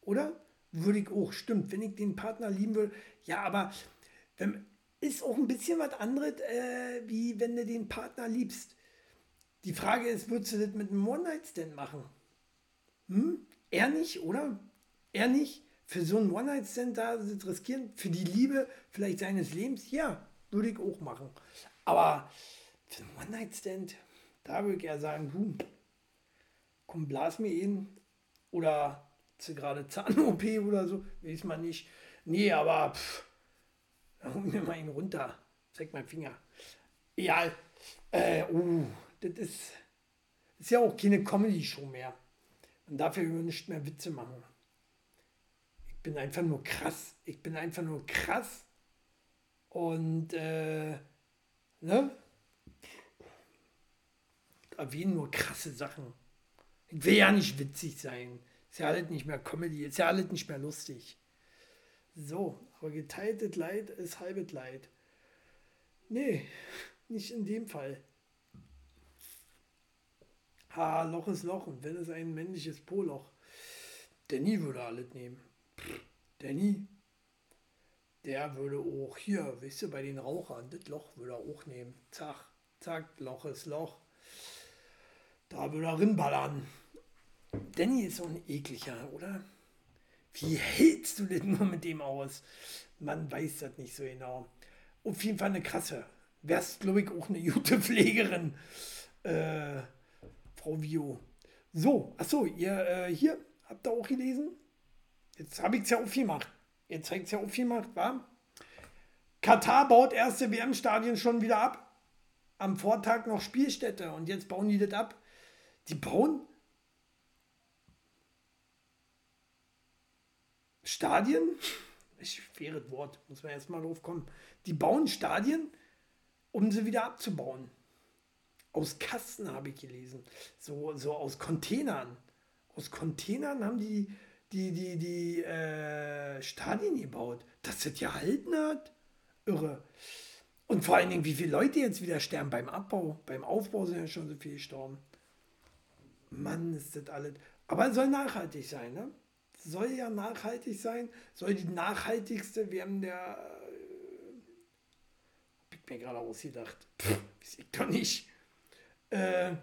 Oder? Würde ich auch, stimmt. Wenn ich den Partner lieben würde, ja, aber wenn, ist auch ein bisschen was anderes, äh, wie wenn du den Partner liebst. Die Frage ist, würdest du das mit einem One-Night-Stand machen? Hm? Er nicht, oder? Er nicht? für so einen One-Night-Stand da riskieren, für die Liebe vielleicht seines Lebens, ja, würde ich auch machen. Aber für einen One-Night-Stand, da würde ich eher sagen, du, komm, blas mir ihn. Oder gerade Zahn-OP oder so, weiß man nicht. Nee, aber pff, hol mir mal ihn runter. Zeig mal Finger. Egal. Äh, uh, das ist, ist ja auch keine Comedy-Show mehr. Man darf ja nicht mehr Witze machen bin einfach nur krass. Ich bin einfach nur krass. Und, äh, ne? Erwähnen nur krasse Sachen. Ich will ja nicht witzig sein. Ist ja alles nicht mehr Comedy, ist ja alles nicht mehr lustig. So, aber geteiltes Leid ist halbes Leid. Nee, nicht in dem Fall. Ha, Loch ist Loch. Und wenn es ein männliches Po-Loch. Danny würde alles nehmen. Danny, der würde auch hier, weißt du, bei den Rauchern, das Loch würde er auch nehmen. Zack, zack, Loch ist Loch. Da würde er rinballern. Danny ist so ein ekliger, oder? Wie hältst du denn nur mit dem aus? Man weiß das nicht so genau. Auf jeden Fall eine krasse. Wärst, glaube ich, auch eine gute Pflegerin, äh, Frau Vio. So, achso, ihr äh, hier habt ihr auch gelesen? Jetzt habe ich es ja aufgemacht. Jetzt zeigt es ja aufgemacht, wa? Katar baut erste WM-Stadien schon wieder ab. Am Vortag noch Spielstätte und jetzt bauen die das ab. Die bauen Stadien, schweres Wort, muss man erstmal drauf kommen. Die bauen Stadien, um sie wieder abzubauen. Aus Kasten habe ich gelesen. So, so aus Containern. Aus Containern haben die die, die, die äh, Stadien gebaut. Dass das gehalten hat. Irre. Und vor allen Dingen, wie viele Leute jetzt wieder sterben beim Abbau. Beim Aufbau sind ja schon so viele gestorben. Mann, ist das alles. Aber es soll nachhaltig sein, ne? Soll ja nachhaltig sein, soll die nachhaltigste werden der. Äh, ich mir gerade ausgedacht. Pff, ich doch nicht. Äh,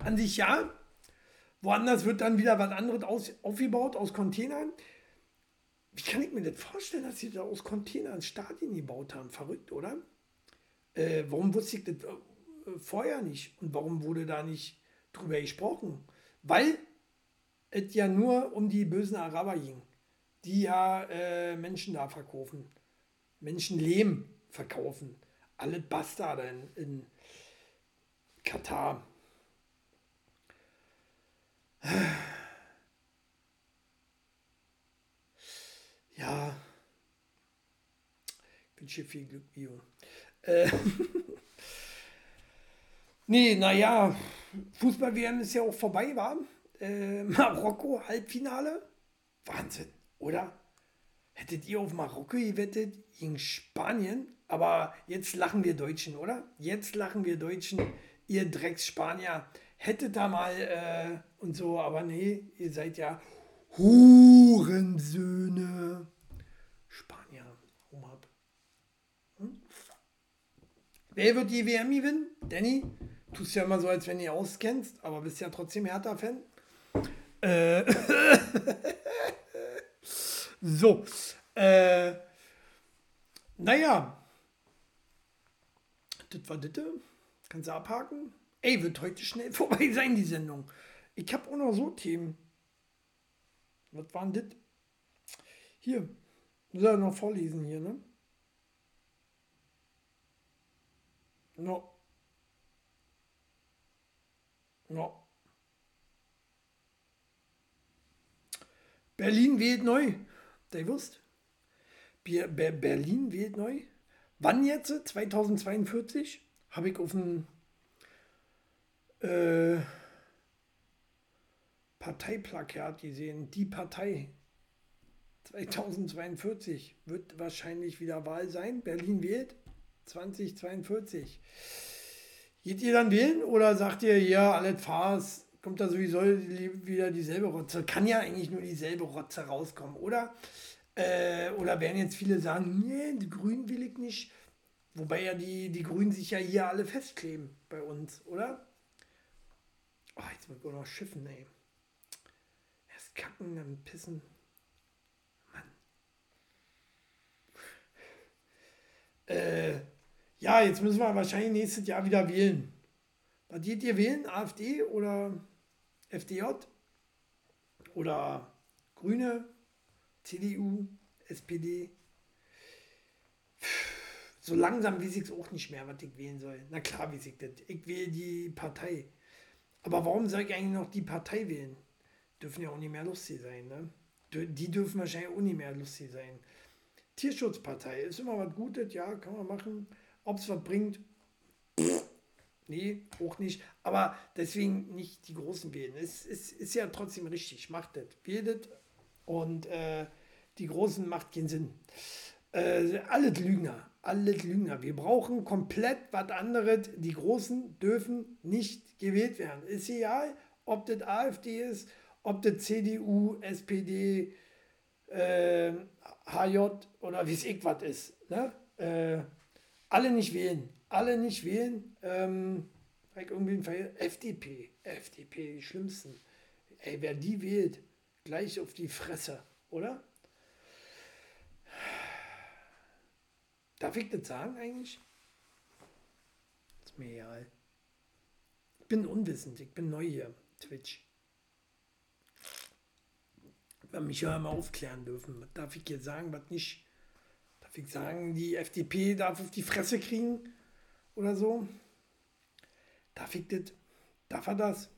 an sich ja. Woanders wird dann wieder was anderes aus, aufgebaut aus Containern. Wie kann ich mir das vorstellen, dass sie da aus Containern Stadien gebaut haben? Verrückt, oder? Äh, warum wusste ich das äh, vorher nicht? Und warum wurde da nicht drüber gesprochen? Weil es ja nur um die bösen Araber ging, die ja äh, Menschen da verkaufen, Menschenleben verkaufen. Alle Bastarde in, in Katar. Ja, ich wünsche viel Glück, Bio. Äh, nee, naja, Fußball-WM ist ja auch vorbei, war äh, Marokko Halbfinale. Wahnsinn, oder? Hättet ihr auf Marokko gewettet gegen Spanien? Aber jetzt lachen wir Deutschen, oder? Jetzt lachen wir Deutschen, ihr Drecks-Spanier. Hättet da mal äh, und so, aber nee, ihr seid ja Hurensöhne. Spanier, hau ab. Hm? Wer wird die WM gewinnen? Danny? Tust ja immer so, als wenn ihr auskennst, aber bist ja trotzdem Hertha-Fan. Äh, so. Äh, naja. Das war das. Kannst du abhaken? Ey, wird heute schnell vorbei sein, die Sendung. Ich habe auch noch so Themen. Was waren das? Hier. Muss er noch vorlesen hier, ne? No. No. Berlin wählt neu. Der wusst? Berlin wählt neu. Wann jetzt? 2042? Habe ich auf dem äh, Parteiplakat gesehen. Die Partei 2042 wird wahrscheinlich wieder Wahl sein. Berlin wählt 2042. Geht ihr dann wählen oder sagt ihr, ja, alles Farce, kommt da sowieso wieder dieselbe Rotze. Kann ja eigentlich nur dieselbe Rotze rauskommen, oder? Äh, oder werden jetzt viele sagen, nee, die Grünen will ich nicht. Wobei ja die, die Grünen sich ja hier alle festkleben bei uns, oder? Oh, jetzt wird wohl noch schiffen, ey. Erst kacken, dann pissen. Mann. Äh, ja, jetzt müssen wir wahrscheinlich nächstes Jahr wieder wählen. Was geht ihr wählen? AfD oder FDJ oder Grüne, CDU, SPD. So langsam weiß ich es auch nicht mehr, was ich wählen soll. Na klar weiß ich das. Ich wähle die Partei. Aber warum soll ich eigentlich noch die Partei wählen? Dürfen ja auch nicht mehr lustig sein, ne? Die dürfen wahrscheinlich auch nicht mehr lustig sein. Tierschutzpartei ist immer was Gutes, ja, kann man machen. Ob es was bringt, Nee, auch nicht. Aber deswegen nicht die Großen wählen. Es, es ist ja trotzdem richtig. Macht das. Wählt. Und äh, die Großen macht keinen Sinn. Äh, alle Lügner. Alles Lügner. Wir brauchen komplett was anderes. Die Großen dürfen nicht gewählt werden. Ist egal, ob das AfD ist, ob das CDU, SPD, äh, HJ oder wie es ich was ist. Ne? Äh, alle nicht wählen. Alle nicht wählen. Ähm, irgendwie FDP. FDP, die schlimmsten. Ey, wer die wählt, gleich auf die Fresse, oder? Darf ich das sagen eigentlich? Ist mir egal. Ich bin unwissend, ich bin neu hier, Twitch. Wenn mich ja mal aufklären dürfen. Was darf ich jetzt sagen, was nicht? Darf ich sagen, die FDP darf auf die Fresse kriegen oder so? Darf ich das? Darf er das?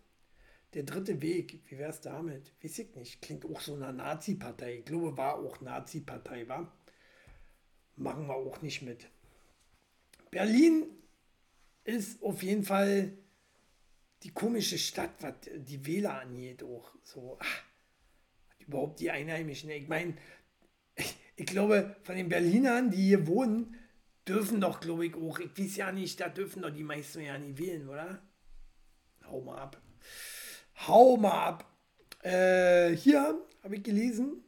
Der dritte Weg, wie wäre es damit? Weiß ich nicht. Klingt auch so einer Nazi-Partei. Ich glaube, war auch Nazi-Partei, war? Machen wir auch nicht mit. Berlin ist auf jeden Fall die komische Stadt, was die Wähler angeht, auch so. Ach, überhaupt die Einheimischen. Ich meine, ich, ich glaube, von den Berlinern, die hier wohnen, dürfen doch, glaube ich, auch, ich weiß ja nicht, da dürfen doch die meisten ja nicht wählen, oder? Hau mal ab. Hau mal ab. Äh, hier habe ich gelesen,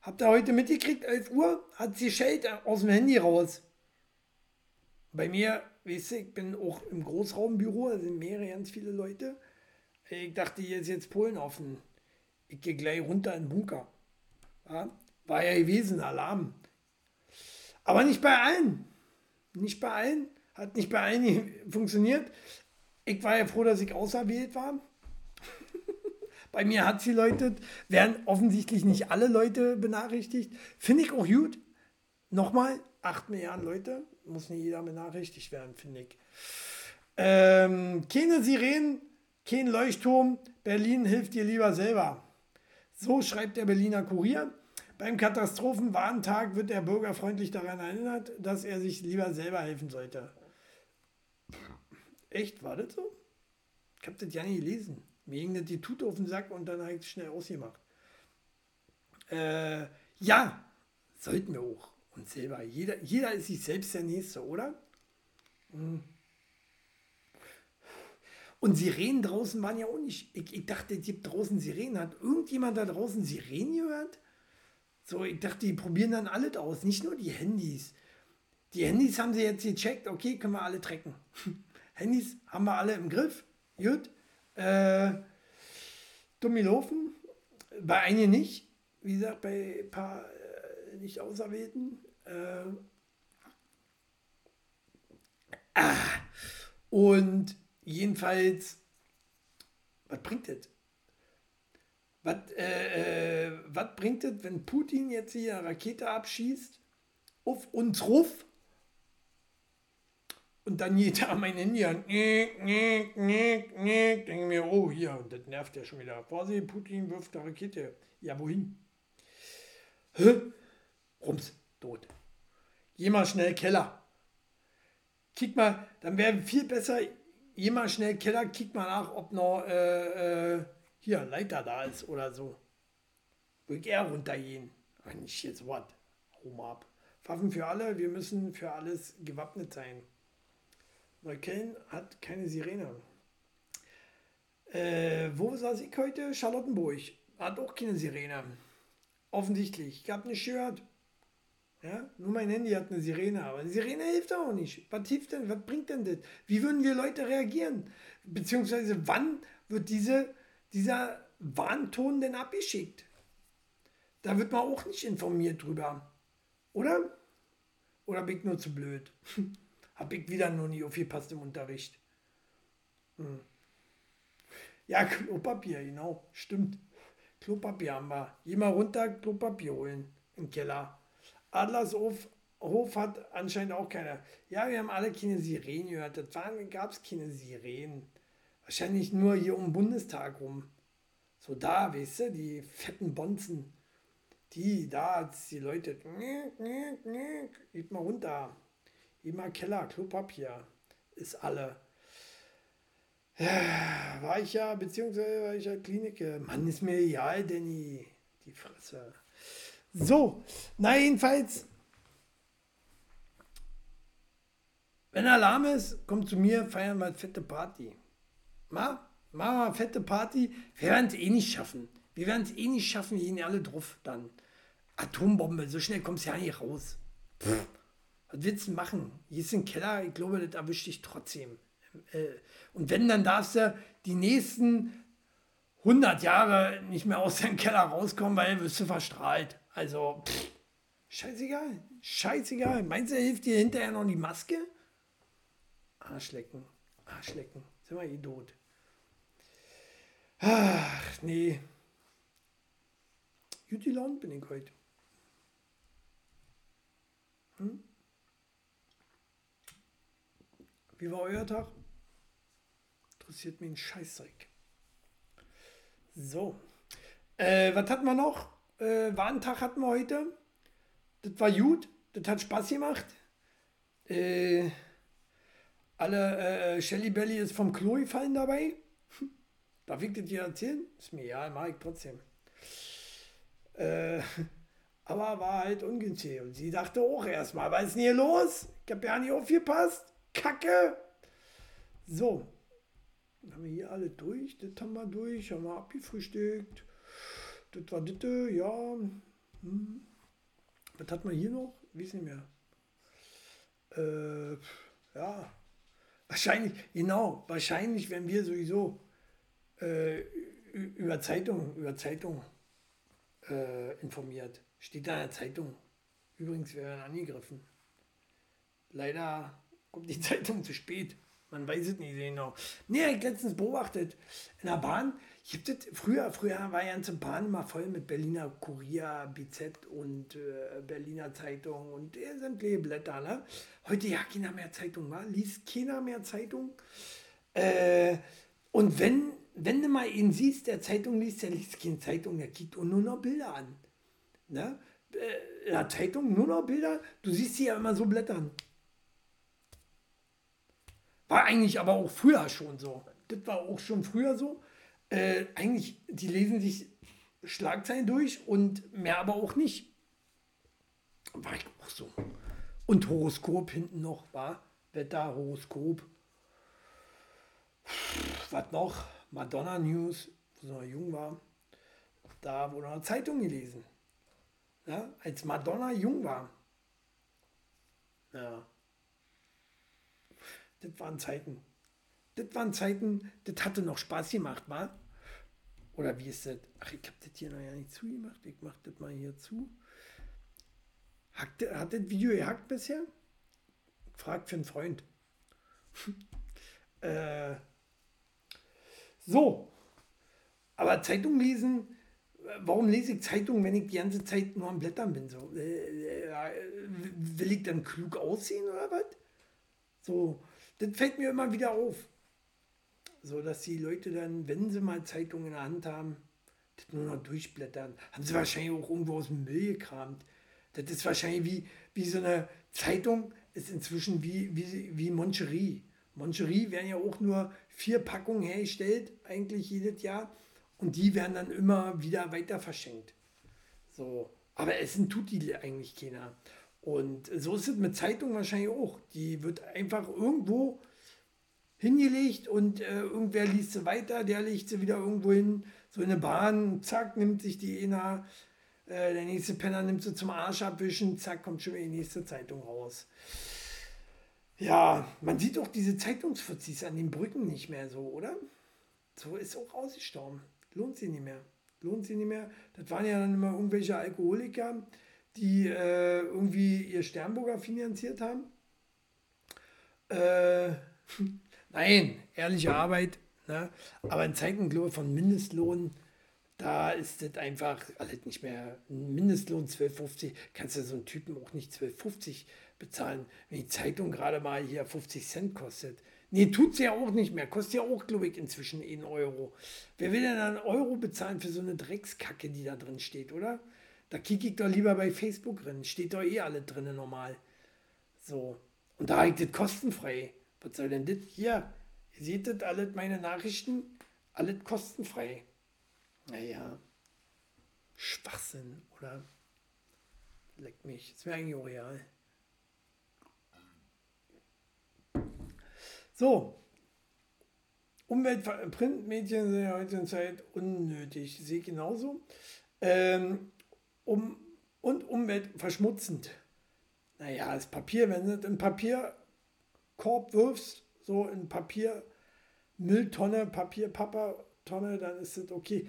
habt ihr heute mitgekriegt, 11 Uhr, hat sie Shade aus dem Handy raus. Bei mir, weißt du, ich bin auch im Großraumbüro, da sind mehrere, ganz viele Leute. Ich dachte, hier ist jetzt Polen offen. Ich gehe gleich runter in den Bunker. Ja, war ja gewesen, Alarm. Aber nicht bei allen. Nicht bei allen. Hat nicht bei allen funktioniert. Ich war ja froh, dass ich auserwählt war. Bei mir hat sie Leute, werden offensichtlich nicht alle Leute benachrichtigt. Finde ich auch gut. Nochmal, 8 Milliarden Leute, muss nicht jeder benachrichtigt werden, finde ich. Ähm, keine Sirenen, kein Leuchtturm, Berlin hilft dir lieber selber. So schreibt der Berliner Kurier. Beim Katastrophenwarntag wird der Bürger freundlich daran erinnert, dass er sich lieber selber helfen sollte. Echt, war das so? Ich habe das ja nicht gelesen. Mir ging das die Tute auf den Sack und dann habe ich es schnell ausgemacht. Äh, ja, sollten wir auch uns selber. Jeder, jeder ist sich selbst der Nächste, oder? Hm. Und Sirenen draußen waren ja auch nicht. Ich, ich dachte, es gibt draußen Sirenen. Hat irgendjemand da draußen Sirenen gehört? So, ich dachte, die probieren dann alles aus, nicht nur die Handys. Die Handys haben sie jetzt gecheckt, okay, können wir alle tracken. Handys haben wir alle im Griff. Gut. Äh, Dummi laufen. Bei einigen nicht. Wie gesagt, bei ein paar äh, nicht Auserwählten. Äh, ah, und jedenfalls, was bringt das? Was, äh, äh, was bringt es, wenn Putin jetzt hier eine Rakete abschießt auf uns ruf und dann geht er an mein Handy an. Denke mir, oh, hier, das nervt ja schon wieder. Vorsicht, Putin wirft eine Rakete. Ja, wohin? Hä? Rums, tot. Geh mal schnell Keller. Kick mal, dann wäre viel besser, geh mal schnell Keller, kick mal nach, ob noch äh, äh, hier Leiter da ist oder so. Will er runtergehen. Ach, nicht jetzt was. Hau mal ab. Waffen für alle, wir müssen für alles gewappnet sein. Neukölln hat keine Sirene. Äh, wo saß ich heute? Charlottenburg. Hat auch keine Sirene. Offensichtlich. Ich habe nicht gehört. Ja, nur mein Handy hat eine Sirene, aber die Sirene hilft auch nicht. Was hilft denn? Was bringt denn das? Wie würden wir Leute reagieren? Beziehungsweise wann wird diese, dieser Warnton denn abgeschickt? Da wird man auch nicht informiert drüber. Oder? Oder bin ich nur zu blöd? Habe ich wieder noch nie aufgepasst im Unterricht. Hm. Ja, Klopapier, genau. Stimmt. Klopapier haben wir. Geh mal runter, Klopapier holen im Keller. Adlershof Hof hat anscheinend auch keiner. Ja, wir haben alle keine Sirenen gehört. Das gab es keine Sirenen. Wahrscheinlich nur hier um den Bundestag rum. So da, weißt du, die fetten Bonzen. Die, da, die Leute. Geht mal runter. Immer Keller, Klopapier ist alle. Ja, war ich ja, beziehungsweise war ich ja Klinik. Mann, ist mir egal, Danny. Die Fresse. So, na jedenfalls Wenn Alarm ist, kommt zu mir, feiern wir fette Party. Ma, machen wir fette Party. Wir werden es eh nicht schaffen. Wir werden es eh nicht schaffen, wir gehen alle drauf dann. Atombombe, so schnell kommst du ja nicht raus. Pff, was willst du machen? Hier ist ein Keller, ich glaube, das erwischt dich trotzdem. Äh, und wenn, dann darfst du die nächsten 100 Jahre nicht mehr aus deinem Keller rauskommen, weil wirst du verstrahlt. Also, pff, scheißegal. Scheißegal. Meinst du, hilft dir hinterher noch die Maske? Arschlecken. Arschlecken. Sind wir eh tot. Ach, nee. Gut gelaunt bin ich heute. Hm? Wie war euer Tag? Interessiert mich ein Scheißdreck. So. Äh, was hatten wir noch? Äh, Warntag hatten wir heute. Das war gut. Das hat Spaß gemacht. Äh, alle äh, Shelly Belly ist vom Klo gefallen dabei. Darf ich das dir erzählen? Ist mir ja, mache ich trotzdem. Äh, aber war halt ungünstig. Und sie dachte auch erstmal, was ist denn hier los? Ich habe ja nicht aufgepasst. Kacke. So. Dann haben wir hier alle durch. Das haben wir durch. Haben wir abgefrühstückt. Das war das, ja. Hm. Was hat man hier noch? Weiß nicht mehr. Äh, ja. Wahrscheinlich, genau, wahrscheinlich werden wir sowieso äh, über Zeitung, über Zeitung äh, informiert. Steht da in der Zeitung. Übrigens, wir werden angegriffen. Leider kommt die Zeitung zu spät. Man weiß es nicht genau. Nee, ich letztens beobachtet. In der Bahn, gibt es, früher, früher war ja ganze Bahn immer voll mit Berliner Kurier, BZ und äh, Berliner Zeitung und äh, sämtliche Blätter. Ne? Heute ja keiner mehr Zeitung, wa? liest keiner mehr Zeitung. Äh, und wenn, wenn du mal ihn siehst, der Zeitung liest, der liest keine Zeitung, der kriegt nur noch Bilder an. Ne? Äh, in der Zeitung nur noch Bilder, du siehst sie ja immer so blättern. War eigentlich aber auch früher schon so. Das war auch schon früher so. Äh, eigentlich, die lesen sich Schlagzeilen durch und mehr aber auch nicht. War ich auch so. Und Horoskop hinten noch, war Wetter, Horoskop. Was noch? Madonna News, wo sie noch jung war. Da wurde eine Zeitung gelesen. Ja, als Madonna jung war. Ja. Das waren Zeiten. Das waren Zeiten, das hatte noch Spaß gemacht, war? Oder wie ist das? Ach, ich habe das hier noch ja nicht zugemacht. Ich mache das mal hier zu. Hat, hat das Video gehackt bisher? Fragt für einen Freund. äh, so. Aber Zeitung lesen, warum lese ich Zeitung, wenn ich die ganze Zeit nur am Blättern bin? So, äh, äh, will ich dann klug aussehen oder was? So, das fällt mir immer wieder auf. So dass die Leute dann, wenn sie mal Zeitungen in der Hand haben, das nur noch durchblättern. Haben sie wahrscheinlich auch irgendwo aus dem Müll gekramt. Das ist wahrscheinlich wie, wie so eine Zeitung, ist inzwischen wie, wie, wie Moncherie. Moncherie werden ja auch nur vier Packungen hergestellt, eigentlich jedes Jahr. Und die werden dann immer wieder weiter verschenkt. So. Aber essen tut die eigentlich keiner. Und so ist es mit Zeitung wahrscheinlich auch. Die wird einfach irgendwo hingelegt und äh, irgendwer liest sie weiter, der legt sie wieder irgendwo hin, so in eine Bahn, zack, nimmt sich die einer, äh, der nächste Penner nimmt sie zum Arsch abwischen, zack, kommt schon wieder die nächste Zeitung raus. Ja, man sieht auch diese Zeitungsfuzis an den Brücken nicht mehr so, oder? So ist auch ausgestorben. Lohnt sie nicht mehr. Lohnt sie nicht mehr. Das waren ja dann immer irgendwelche Alkoholiker, die äh, irgendwie ihr Sternburger finanziert haben. Äh, nein, ehrliche Arbeit. Ne? Aber in Zeiten von Mindestlohn, da ist das einfach alles nicht mehr. Mindestlohn 12,50 kannst du so einen Typen auch nicht 12,50 bezahlen, wenn die Zeitung gerade mal hier 50 Cent kostet. Nee, tut sie ja auch nicht mehr. Kostet ja auch, glaube ich, inzwischen 1 Euro. Wer will denn einen Euro bezahlen für so eine Dreckskacke, die da drin steht, oder? Da kicke ich doch lieber bei Facebook drin. Steht doch eh alle drin normal. So. Und da ich das kostenfrei. Was soll denn das? Hier, ihr seht das alles, meine Nachrichten, alles kostenfrei. Naja. Schwachsinn, oder? Leckt mich. Das wäre eigentlich auch real. So. Umweltprintmedien sind ja heute in Zeit unnötig, sehe genauso. Ähm, um, und umweltverschmutzend. Naja, das Papier, wenn du in Papierkorb wirfst, so in Papiermülltonne, Papierpappertonne, dann ist das okay.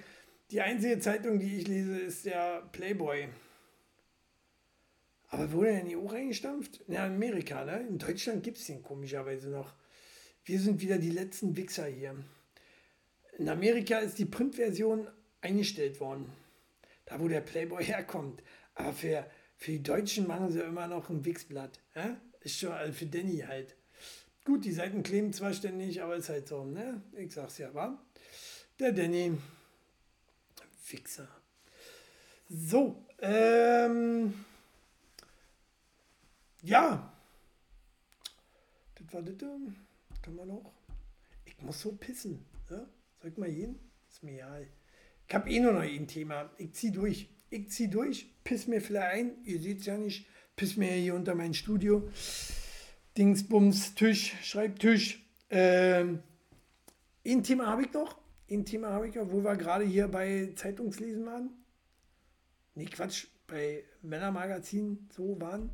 Die einzige Zeitung, die ich lese, ist der Playboy. Aber wurde er in die EU reingestampft? Ja, in Amerika, ne? In Deutschland gibt es den komischerweise noch. Wir sind wieder die letzten Wichser hier. In Amerika ist die Printversion eingestellt worden. Da, wo der Playboy herkommt. Aber für, für die Deutschen machen sie immer noch ein Wichsblatt. Ja? Ist schon also für Danny halt. Gut, die Seiten kleben zwar ständig, aber ist halt so, ne? Ich sag's ja, wa? Der Danny. Wichser. So, ähm. Ja. Das war das. Ähm, kann man noch. Ich muss so pissen. Ne? Soll mal hin? Ist mir egal. Ich habe eh nur noch ein Thema. Ich zieh durch. Ich zieh durch, piss mir vielleicht ein. Ihr seht es ja nicht. Piss mir hier unter mein Studio. Dingsbums, Tisch, Schreibtisch. Ähm, ein Thema habe ich noch. Ein Thema habe ich noch, wo wir gerade hier bei Zeitungslesen waren. Nee, Quatsch, bei Männermagazin so waren.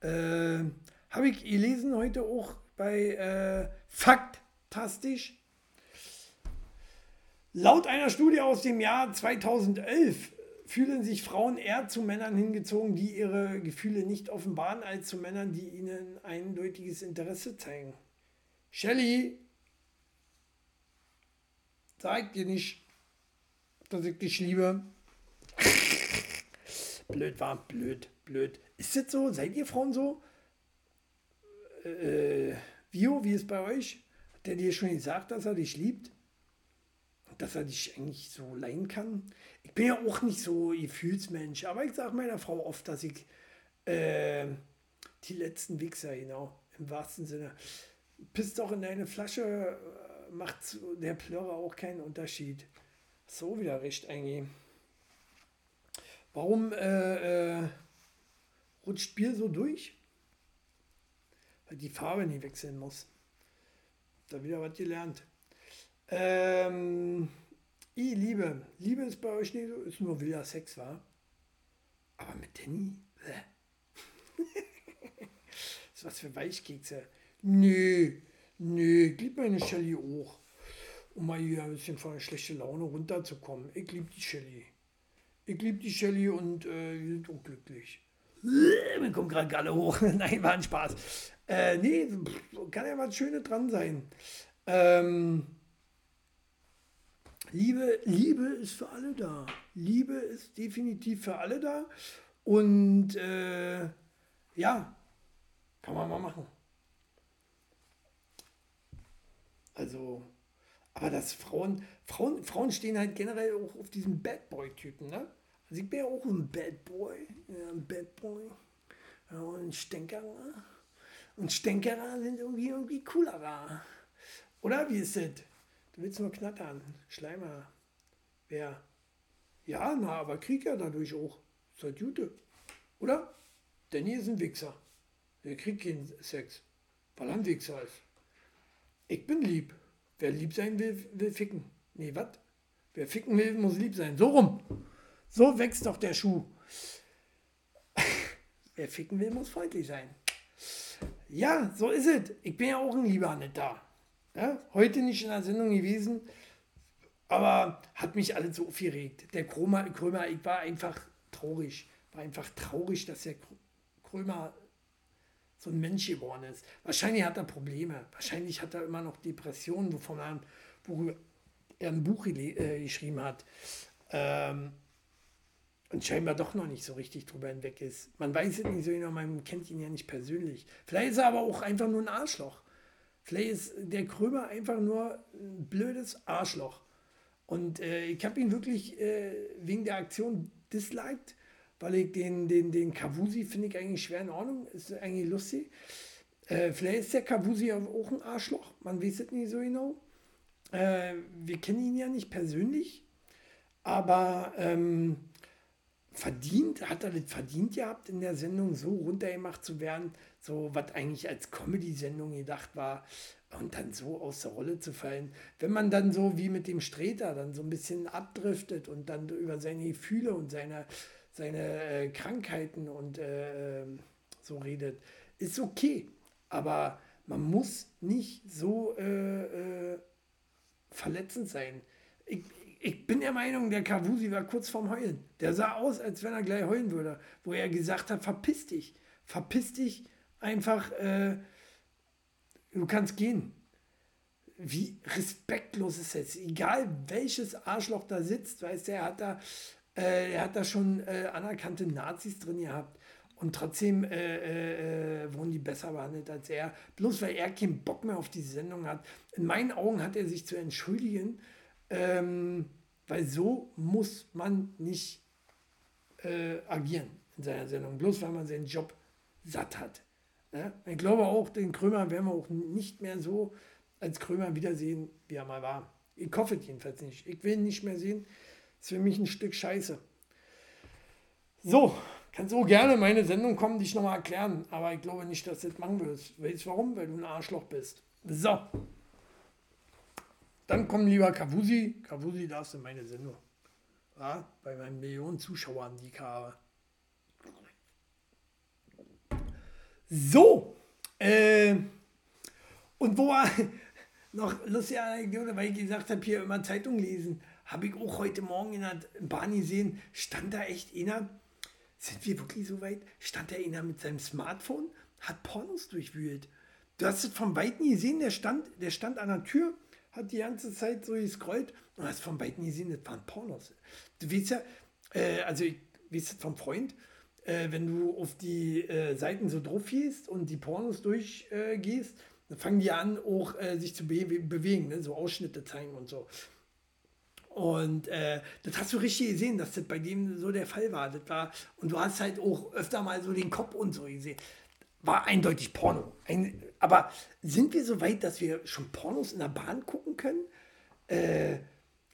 Äh, Habe ich gelesen heute auch bei äh, Faktastisch. Laut einer Studie aus dem Jahr 2011 fühlen sich Frauen eher zu Männern hingezogen, die ihre Gefühle nicht offenbaren, als zu Männern, die ihnen eindeutiges Interesse zeigen. Shelly, sag dir nicht, dass ich dich liebe. blöd war, blöd, blöd. Ist das so? Seid ihr Frauen so? Äh, Vio, wie ist bei euch? Hat der dir schon gesagt, dass er dich liebt? Dass er dich eigentlich so leihen kann? Ich bin ja auch nicht so Gefühlsmensch, aber ich sage meiner Frau oft, dass ich äh, die letzten Wichser, genau, im wahrsten Sinne. Pisst doch in deine Flasche, äh, macht der Plörrer auch keinen Unterschied. So wieder recht eigentlich. Warum äh, äh, rutscht Bier so durch? Weil die Farbe nie wechseln muss. Da wieder was gelernt. Ähm, ich Liebe. Liebe ist bei euch nicht so, ist nur wilder Sex, war. Aber mit Danny? ist was für Weichkekse. Nö, nö, ich liebe meine Shelly auch. Um mal hier ein bisschen von der schlechten Laune runterzukommen. Ich liebe die Shelly. Ich liebe die Shelly und äh, wir sind unglücklich. Mir kommt gerade Galle hoch. Nein, war ein Spaß. Äh, nee, kann ja was Schönes dran sein. Ähm, Liebe, Liebe ist für alle da. Liebe ist definitiv für alle da. Und äh, ja, kann man mal machen. Also, aber dass Frauen, Frauen, Frauen stehen halt generell auch auf diesen Bad Boy-Typen, ne? Ich bin ja auch ein Bad Boy. Ja, ein Bad Boy. Ja, und Stänkerer. Und Stänkerer sind irgendwie, irgendwie coolerer. Oder wie ist das? Du willst nur knattern. Schleimer. Wer? Ja, na, aber krieg ja dadurch auch. Ist Jute. Oder? Danny ist ein Wichser. Der kriegt keinen Sex. Weil er ein Wichser ist. Ich bin lieb. Wer lieb sein will, will ficken. Nee, was? Wer ficken will, muss lieb sein. So rum. So wächst doch der Schuh. Wer ficken will, muss freundlich sein. Ja, so ist es. Ich bin ja auch ein lieber Netter. Ja, heute nicht in der Sendung gewesen, aber hat mich alles so aufgeregt. Der Krömer, Krömer, ich war einfach traurig. War einfach traurig, dass der Krömer so ein Mensch geworden ist. Wahrscheinlich hat er Probleme. Wahrscheinlich hat er immer noch Depressionen, wovon er, worüber er ein Buch äh, geschrieben hat. Ähm, und scheinbar doch noch nicht so richtig drüber hinweg ist. Man weiß es nicht so genau, man kennt ihn ja nicht persönlich. Vielleicht ist er aber auch einfach nur ein Arschloch. Vielleicht ist der Krömer einfach nur ein blödes Arschloch. Und äh, ich habe ihn wirklich äh, wegen der Aktion disliked, weil ich den, den, den Kavusi finde ich eigentlich schwer in Ordnung. Ist eigentlich lustig. Äh, vielleicht ist der Kavusi auch ein Arschloch. Man weiß es nicht so genau. Äh, wir kennen ihn ja nicht persönlich. Aber ähm, verdient, hat er das verdient gehabt, in der Sendung so runtergemacht zu werden, so was eigentlich als Comedy-Sendung gedacht war. und dann so aus der Rolle zu fallen. Wenn man dann so wie mit dem Streter dann so ein bisschen abdriftet und dann über seine Gefühle und seine, seine äh, Krankheiten und äh, ähm, so redet, ist okay. Aber man muss nicht so äh, äh, verletzend sein. Ich, ich bin der Meinung, der Kavusi war kurz vorm Heulen. Der sah aus, als wenn er gleich heulen würde, wo er gesagt hat, verpiss dich, verpiss dich einfach, äh, du kannst gehen. Wie respektlos ist es? Egal welches Arschloch da sitzt, weißt du, er hat da, äh, er hat da schon äh, anerkannte Nazis drin gehabt. Und trotzdem äh, äh, äh, wurden die besser behandelt als er. Bloß weil er keinen Bock mehr auf die Sendung hat. In meinen Augen hat er sich zu entschuldigen, ähm, weil so muss man nicht äh, agieren in seiner Sendung. Bloß weil man seinen Job satt hat. Ja? Ich glaube auch, den Krömer werden wir auch nicht mehr so als Krömer wiedersehen, wie er mal war. Ich hoffe jedenfalls nicht. Ich will ihn nicht mehr sehen. Ist für mich ein Stück Scheiße. So, Kannst so gerne meine Sendung kommen, dich nochmal erklären. Aber ich glaube nicht, dass du das machen wirst. Weißt du warum? Weil du ein Arschloch bist. So. Dann komm lieber Kavusi. Kavusi darfst du meine Sendung. Ja, bei meinen Millionen Zuschauern, die ich habe. So. Äh, und wo war noch lustige Anekdote, weil ich gesagt habe, hier immer Zeitung lesen, habe ich auch heute Morgen in der Bahn gesehen, stand da echt einer sind wir wirklich so weit? Stand der einer mit seinem Smartphone, hat Pornos durchwühlt. Du hast es vom Weiten gesehen, der stand, der stand an der Tür, hat die ganze Zeit so gescrollt und hast vom Weiten gesehen, das waren Pornos. Du weißt ja, äh, also ich weiß das vom Freund, äh, wenn du auf die äh, Seiten so drauf gehst und die Pornos durchgehst, dann fangen die an, auch äh, sich zu be bewegen, ne? so Ausschnitte zeigen und so. Und äh, das hast du richtig gesehen, dass das bei dem so der Fall war. Das war. Und du hast halt auch öfter mal so den Kopf und so gesehen. War eindeutig Porno. Ein, aber sind wir so weit, dass wir schon Pornos in der Bahn gucken können? Äh,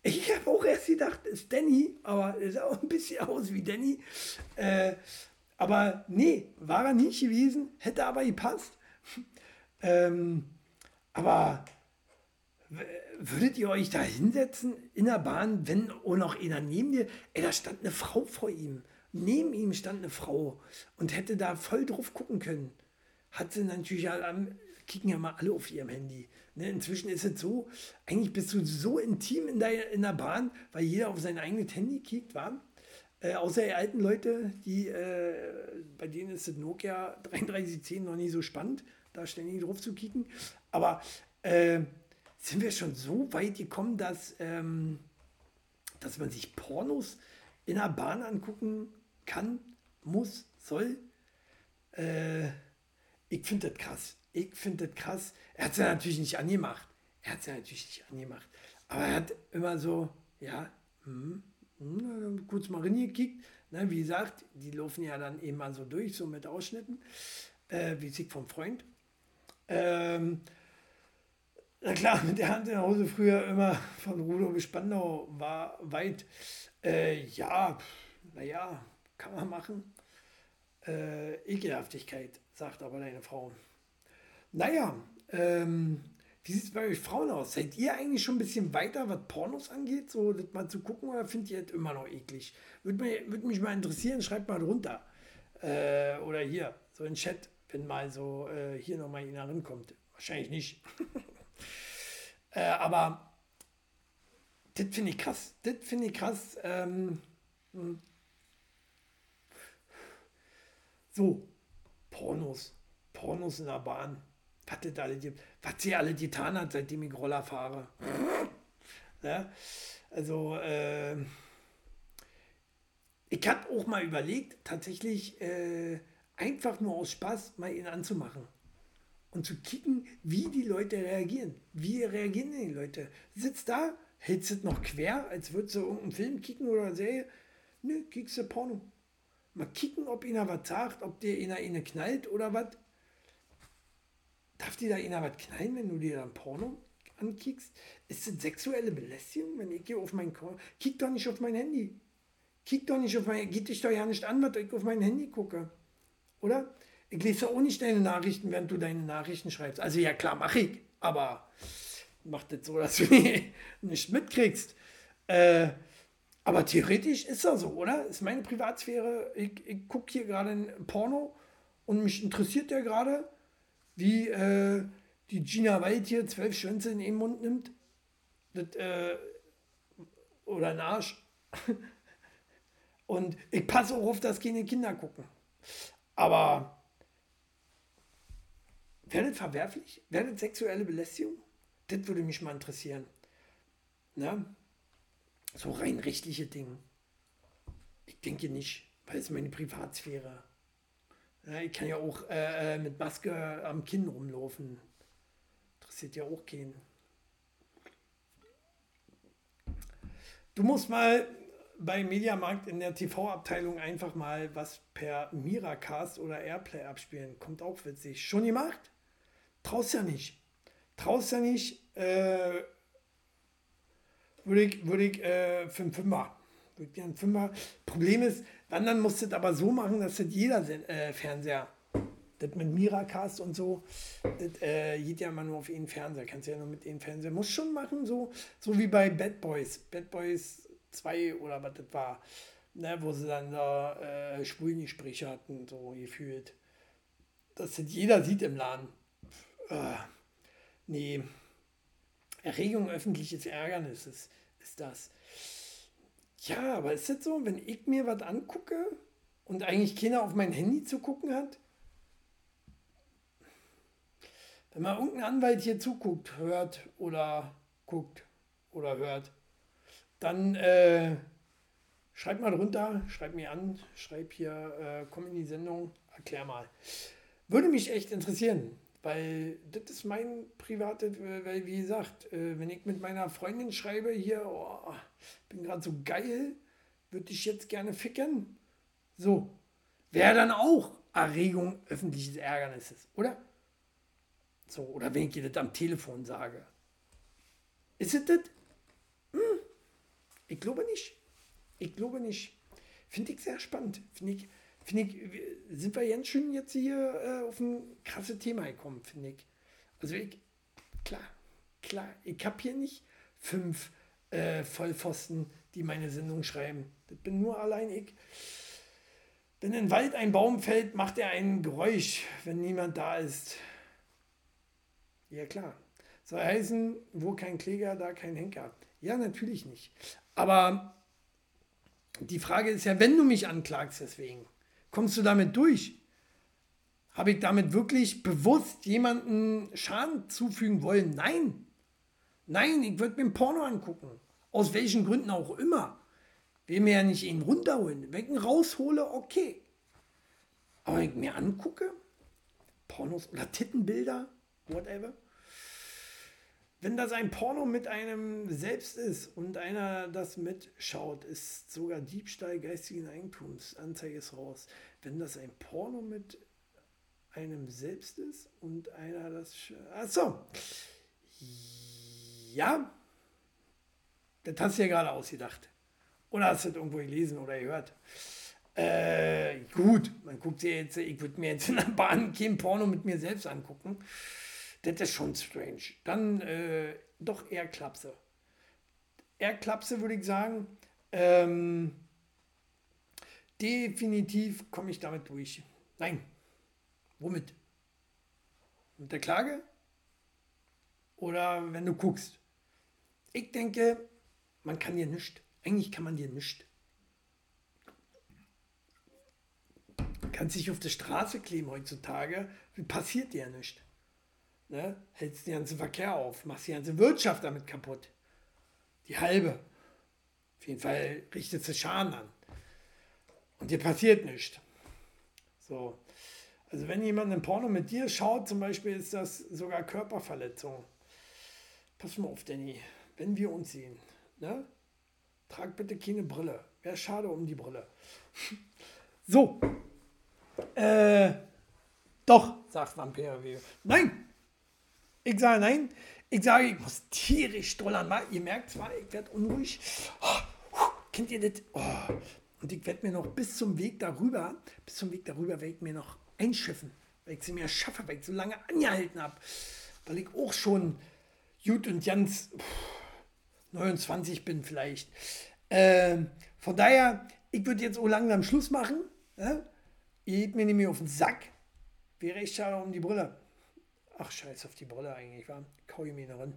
ich habe auch erst gedacht, ist Danny, aber er sah auch ein bisschen aus wie Danny. Äh, aber nee, war er nicht gewesen, hätte aber gepasst. ähm, aber würdet ihr euch da hinsetzen in der Bahn, wenn auch noch einer neben dir, ey, da stand eine Frau vor ihm. Neben ihm stand eine Frau und hätte da voll drauf gucken können. Hat sie natürlich alle, kicken ja mal alle auf ihrem Handy. Ne, inzwischen ist es so, eigentlich bist du so intim in der, in der Bahn, weil jeder auf sein eigenes Handy kickt, war. Äh, außer die alten Leute, die, äh, bei denen ist das Nokia 3310 noch nie so spannend, da ständig drauf zu kicken. Aber äh, sind wir schon so weit gekommen, dass, ähm, dass man sich Pornos in der Bahn angucken kann, muss, soll. Äh, ich finde das krass. Ich finde das krass. Er hat es ja natürlich nicht angemacht. Er hat es ja natürlich nicht angemacht. Aber er hat immer so, ja, hm, hm, kurz mal reingekickt. Ne, wie gesagt, die laufen ja dann eben mal so durch, so mit Ausschnitten, äh, wie sich vom Freund. Ähm, na klar, mit der Hand in der Hose früher immer von Rudo bis Spandau war weit. Äh, ja, naja, kann man machen. Äh, Ekelhaftigkeit, sagt aber deine Frau. Naja, ähm, wie sieht es bei euch Frauen aus? Seid ihr eigentlich schon ein bisschen weiter, was Pornos angeht, so das mal zu gucken, oder findet ihr das immer noch eklig? Würde mich, würd mich mal interessieren, schreibt mal drunter. Äh, oder hier, so in Chat, wenn mal so äh, hier nochmal einer rankommt. Wahrscheinlich nicht. Äh, aber das finde ich krass. Das finde ich krass. Ähm, hm. so, Pornos. Pornos in der Bahn. Was, das alle, was sie alle getan hat, seitdem ich Roller fahre. ja? Also, äh, ich habe auch mal überlegt, tatsächlich äh, einfach nur aus Spaß mal ihn anzumachen und zu kicken, wie die Leute reagieren. Wie reagieren die Leute? Sitzt da, hältst es noch quer, als würdest du irgendeinen Film kicken oder eine Serie. Nö, kickst du Porno. Mal kicken, ob einer was sagt, ob dir einer eine knallt oder was. Darf dir da einer was knallen, wenn du dir dann Porno ankickst? Ist das sexuelle Belästigung, wenn ich gehe auf mein Korn? Kick doch nicht auf mein Handy. Kick doch nicht auf mein Geht dich doch ja nicht an, was ich auf mein Handy gucke. Oder? Ich lese auch nicht deine Nachrichten, während du deine Nachrichten schreibst. Also ja klar, mache ich. aber macht das so, dass du nicht mitkriegst. Äh, aber theoretisch ist das so, oder? Ist meine Privatsphäre. Ich, ich gucke hier gerade ein Porno und mich interessiert ja gerade, wie äh, die Gina White hier zwölf Schwänze in den Mund nimmt. Das, äh, oder einen Arsch. Und ich passe auch auf, dass keine Kinder gucken. Aber wäre das verwerflich? Wäre das sexuelle Belästigung? Das würde mich mal interessieren. Ne? So rein rechtliche Dinge. Ich denke nicht, weil es meine Privatsphäre. Ja, ich kann ja auch äh, äh mit Maske am Kinn rumlaufen. Interessiert ja auch keinen. Du musst mal bei Mediamarkt in der TV-Abteilung einfach mal was per Miracast oder Airplay abspielen. Kommt auch witzig. Schon gemacht? Traust ja nicht. Traust ja nicht. Äh, würde ich, würde ich äh, für einen Fünfer. Würde ich einen Fünfer. Problem ist, dann, dann musst du es aber so machen, dass das jeder äh, Fernseher, das mit Miracast und so, das äh, geht ja immer nur auf einen Fernseher. Kannst ja nur mit einem Fernseher. Muss schon machen, so, so wie bei Bad Boys. Bad Boys 2 oder was das war. Ne, wo sie dann da äh, Schwulengespräche hatten, so gefühlt. Dass das jeder sieht im Laden. Äh, nee. Erregung öffentliches Ärgernis ist, das. Ja, aber ist das so, wenn ich mir was angucke und eigentlich keiner auf mein Handy zu gucken hat? Wenn mal irgendein Anwalt hier zuguckt, hört oder guckt oder hört, dann äh, schreib mal drunter, schreib mir an, schreib hier, äh, komm in die Sendung, erklär mal. Würde mich echt interessieren. Weil das ist mein privates, weil wie gesagt, äh, wenn ich mit meiner Freundin schreibe, hier, oh, bin gerade so geil, würde ich jetzt gerne ficken. So, wäre dann auch Erregung öffentliches Ärgernisses, oder? So, oder wenn ich dir das am Telefon sage. Ist es das? Hm, ich glaube nicht. Ich glaube nicht. Finde ich sehr spannend. Finde ich, finde ich, sind wir ganz schön jetzt hier äh, auf ein krasses Thema gekommen, finde ich. Also ich, klar, klar, ich habe hier nicht fünf äh, Vollpfosten, die meine Sendung schreiben. Das bin nur allein ich. Wenn im Wald ein Baum fällt, macht er ein Geräusch, wenn niemand da ist. Ja klar. Soll heißen, wo kein Kläger, da kein Henker. Ja, natürlich nicht. Aber die Frage ist ja, wenn du mich anklagst deswegen, Kommst du damit durch? Habe ich damit wirklich bewusst jemanden Schaden zufügen wollen? Nein. Nein, ich würde mir ein Porno angucken. Aus welchen Gründen auch immer. Will mir ja nicht ihn runterholen. Wenn ich ihn raushole, okay. Aber wenn ich mir angucke, Pornos oder Tittenbilder, whatever, wenn das ein Porno mit einem selbst ist und einer das mitschaut, ist sogar Diebstahl geistigen Eigentums. Anzeige ist raus. Wenn das ein Porno mit einem selbst ist und einer das. Achso. Ja. Das hast du ja gerade ausgedacht. Oder hast du das irgendwo gelesen oder gehört? Äh, gut, man guckt sich jetzt, ich würde mir jetzt in der Bahn kein Porno mit mir selbst angucken. Das ist schon strange. Dann äh, doch eher Klapse. Eher Klapse würde ich sagen. Ähm, definitiv komme ich damit durch. Nein. Womit? Mit der Klage? Oder wenn du guckst? Ich denke, man kann dir nichts. Eigentlich kann man dir nichts. Kannst dich auf der Straße kleben heutzutage, passiert dir nichts ne, hältst den ganzen Verkehr auf, machst die ganze Wirtschaft damit kaputt. Die halbe. Auf jeden Fall richtet sie Schaden an. Und dir passiert nichts. So. Also wenn jemand ein Porno mit dir schaut, zum Beispiel, ist das sogar Körperverletzung. Pass mal auf, Danny. Wenn wir uns sehen, ne? trag bitte keine Brille. Wäre schade um die Brille. So. Äh, doch, sagt Vampire. Nein, ich sage nein. Ich sage, ich muss tierisch dollern. Ihr merkt zwar, ich werde unruhig. Oh, kennt ihr das? Oh. Und ich werde mir noch bis zum Weg darüber, bis zum Weg darüber werde ich mir noch einschiffen, weil ich sie mir schaffe, weil ich so lange angehalten habe. weil ich auch schon gut und ganz pff, 29 bin vielleicht. Ähm, von daher, ich würde jetzt auch langsam Schluss machen. Ja? Ihr geht mir nämlich auf den Sack. Wäre echt schade um die Brille. Ach, scheiß auf die Brille eigentlich, war. Kau ich mir drin.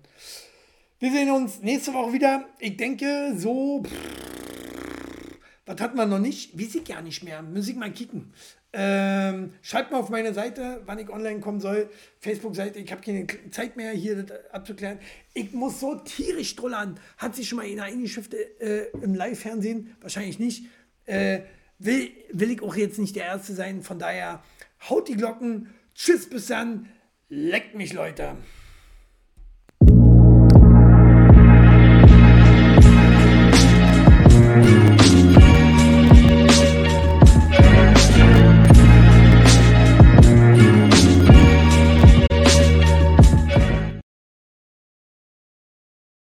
Wir sehen uns nächste Woche wieder. Ich denke, so. Pff, was hat man noch nicht? Weiß ich gar nicht mehr. Muss ich mal kicken. Ähm, schreibt mal auf meine Seite, wann ich online kommen soll. Facebook-Seite. Ich habe keine Zeit mehr, hier das abzuklären. Ich muss so tierisch drullern. Hat sich schon mal einer eingeschifft äh, im Live-Fernsehen? Wahrscheinlich nicht. Äh, will, will ich auch jetzt nicht der Erste sein. Von daher haut die Glocken. Tschüss, bis dann. Leckt mich, Leute.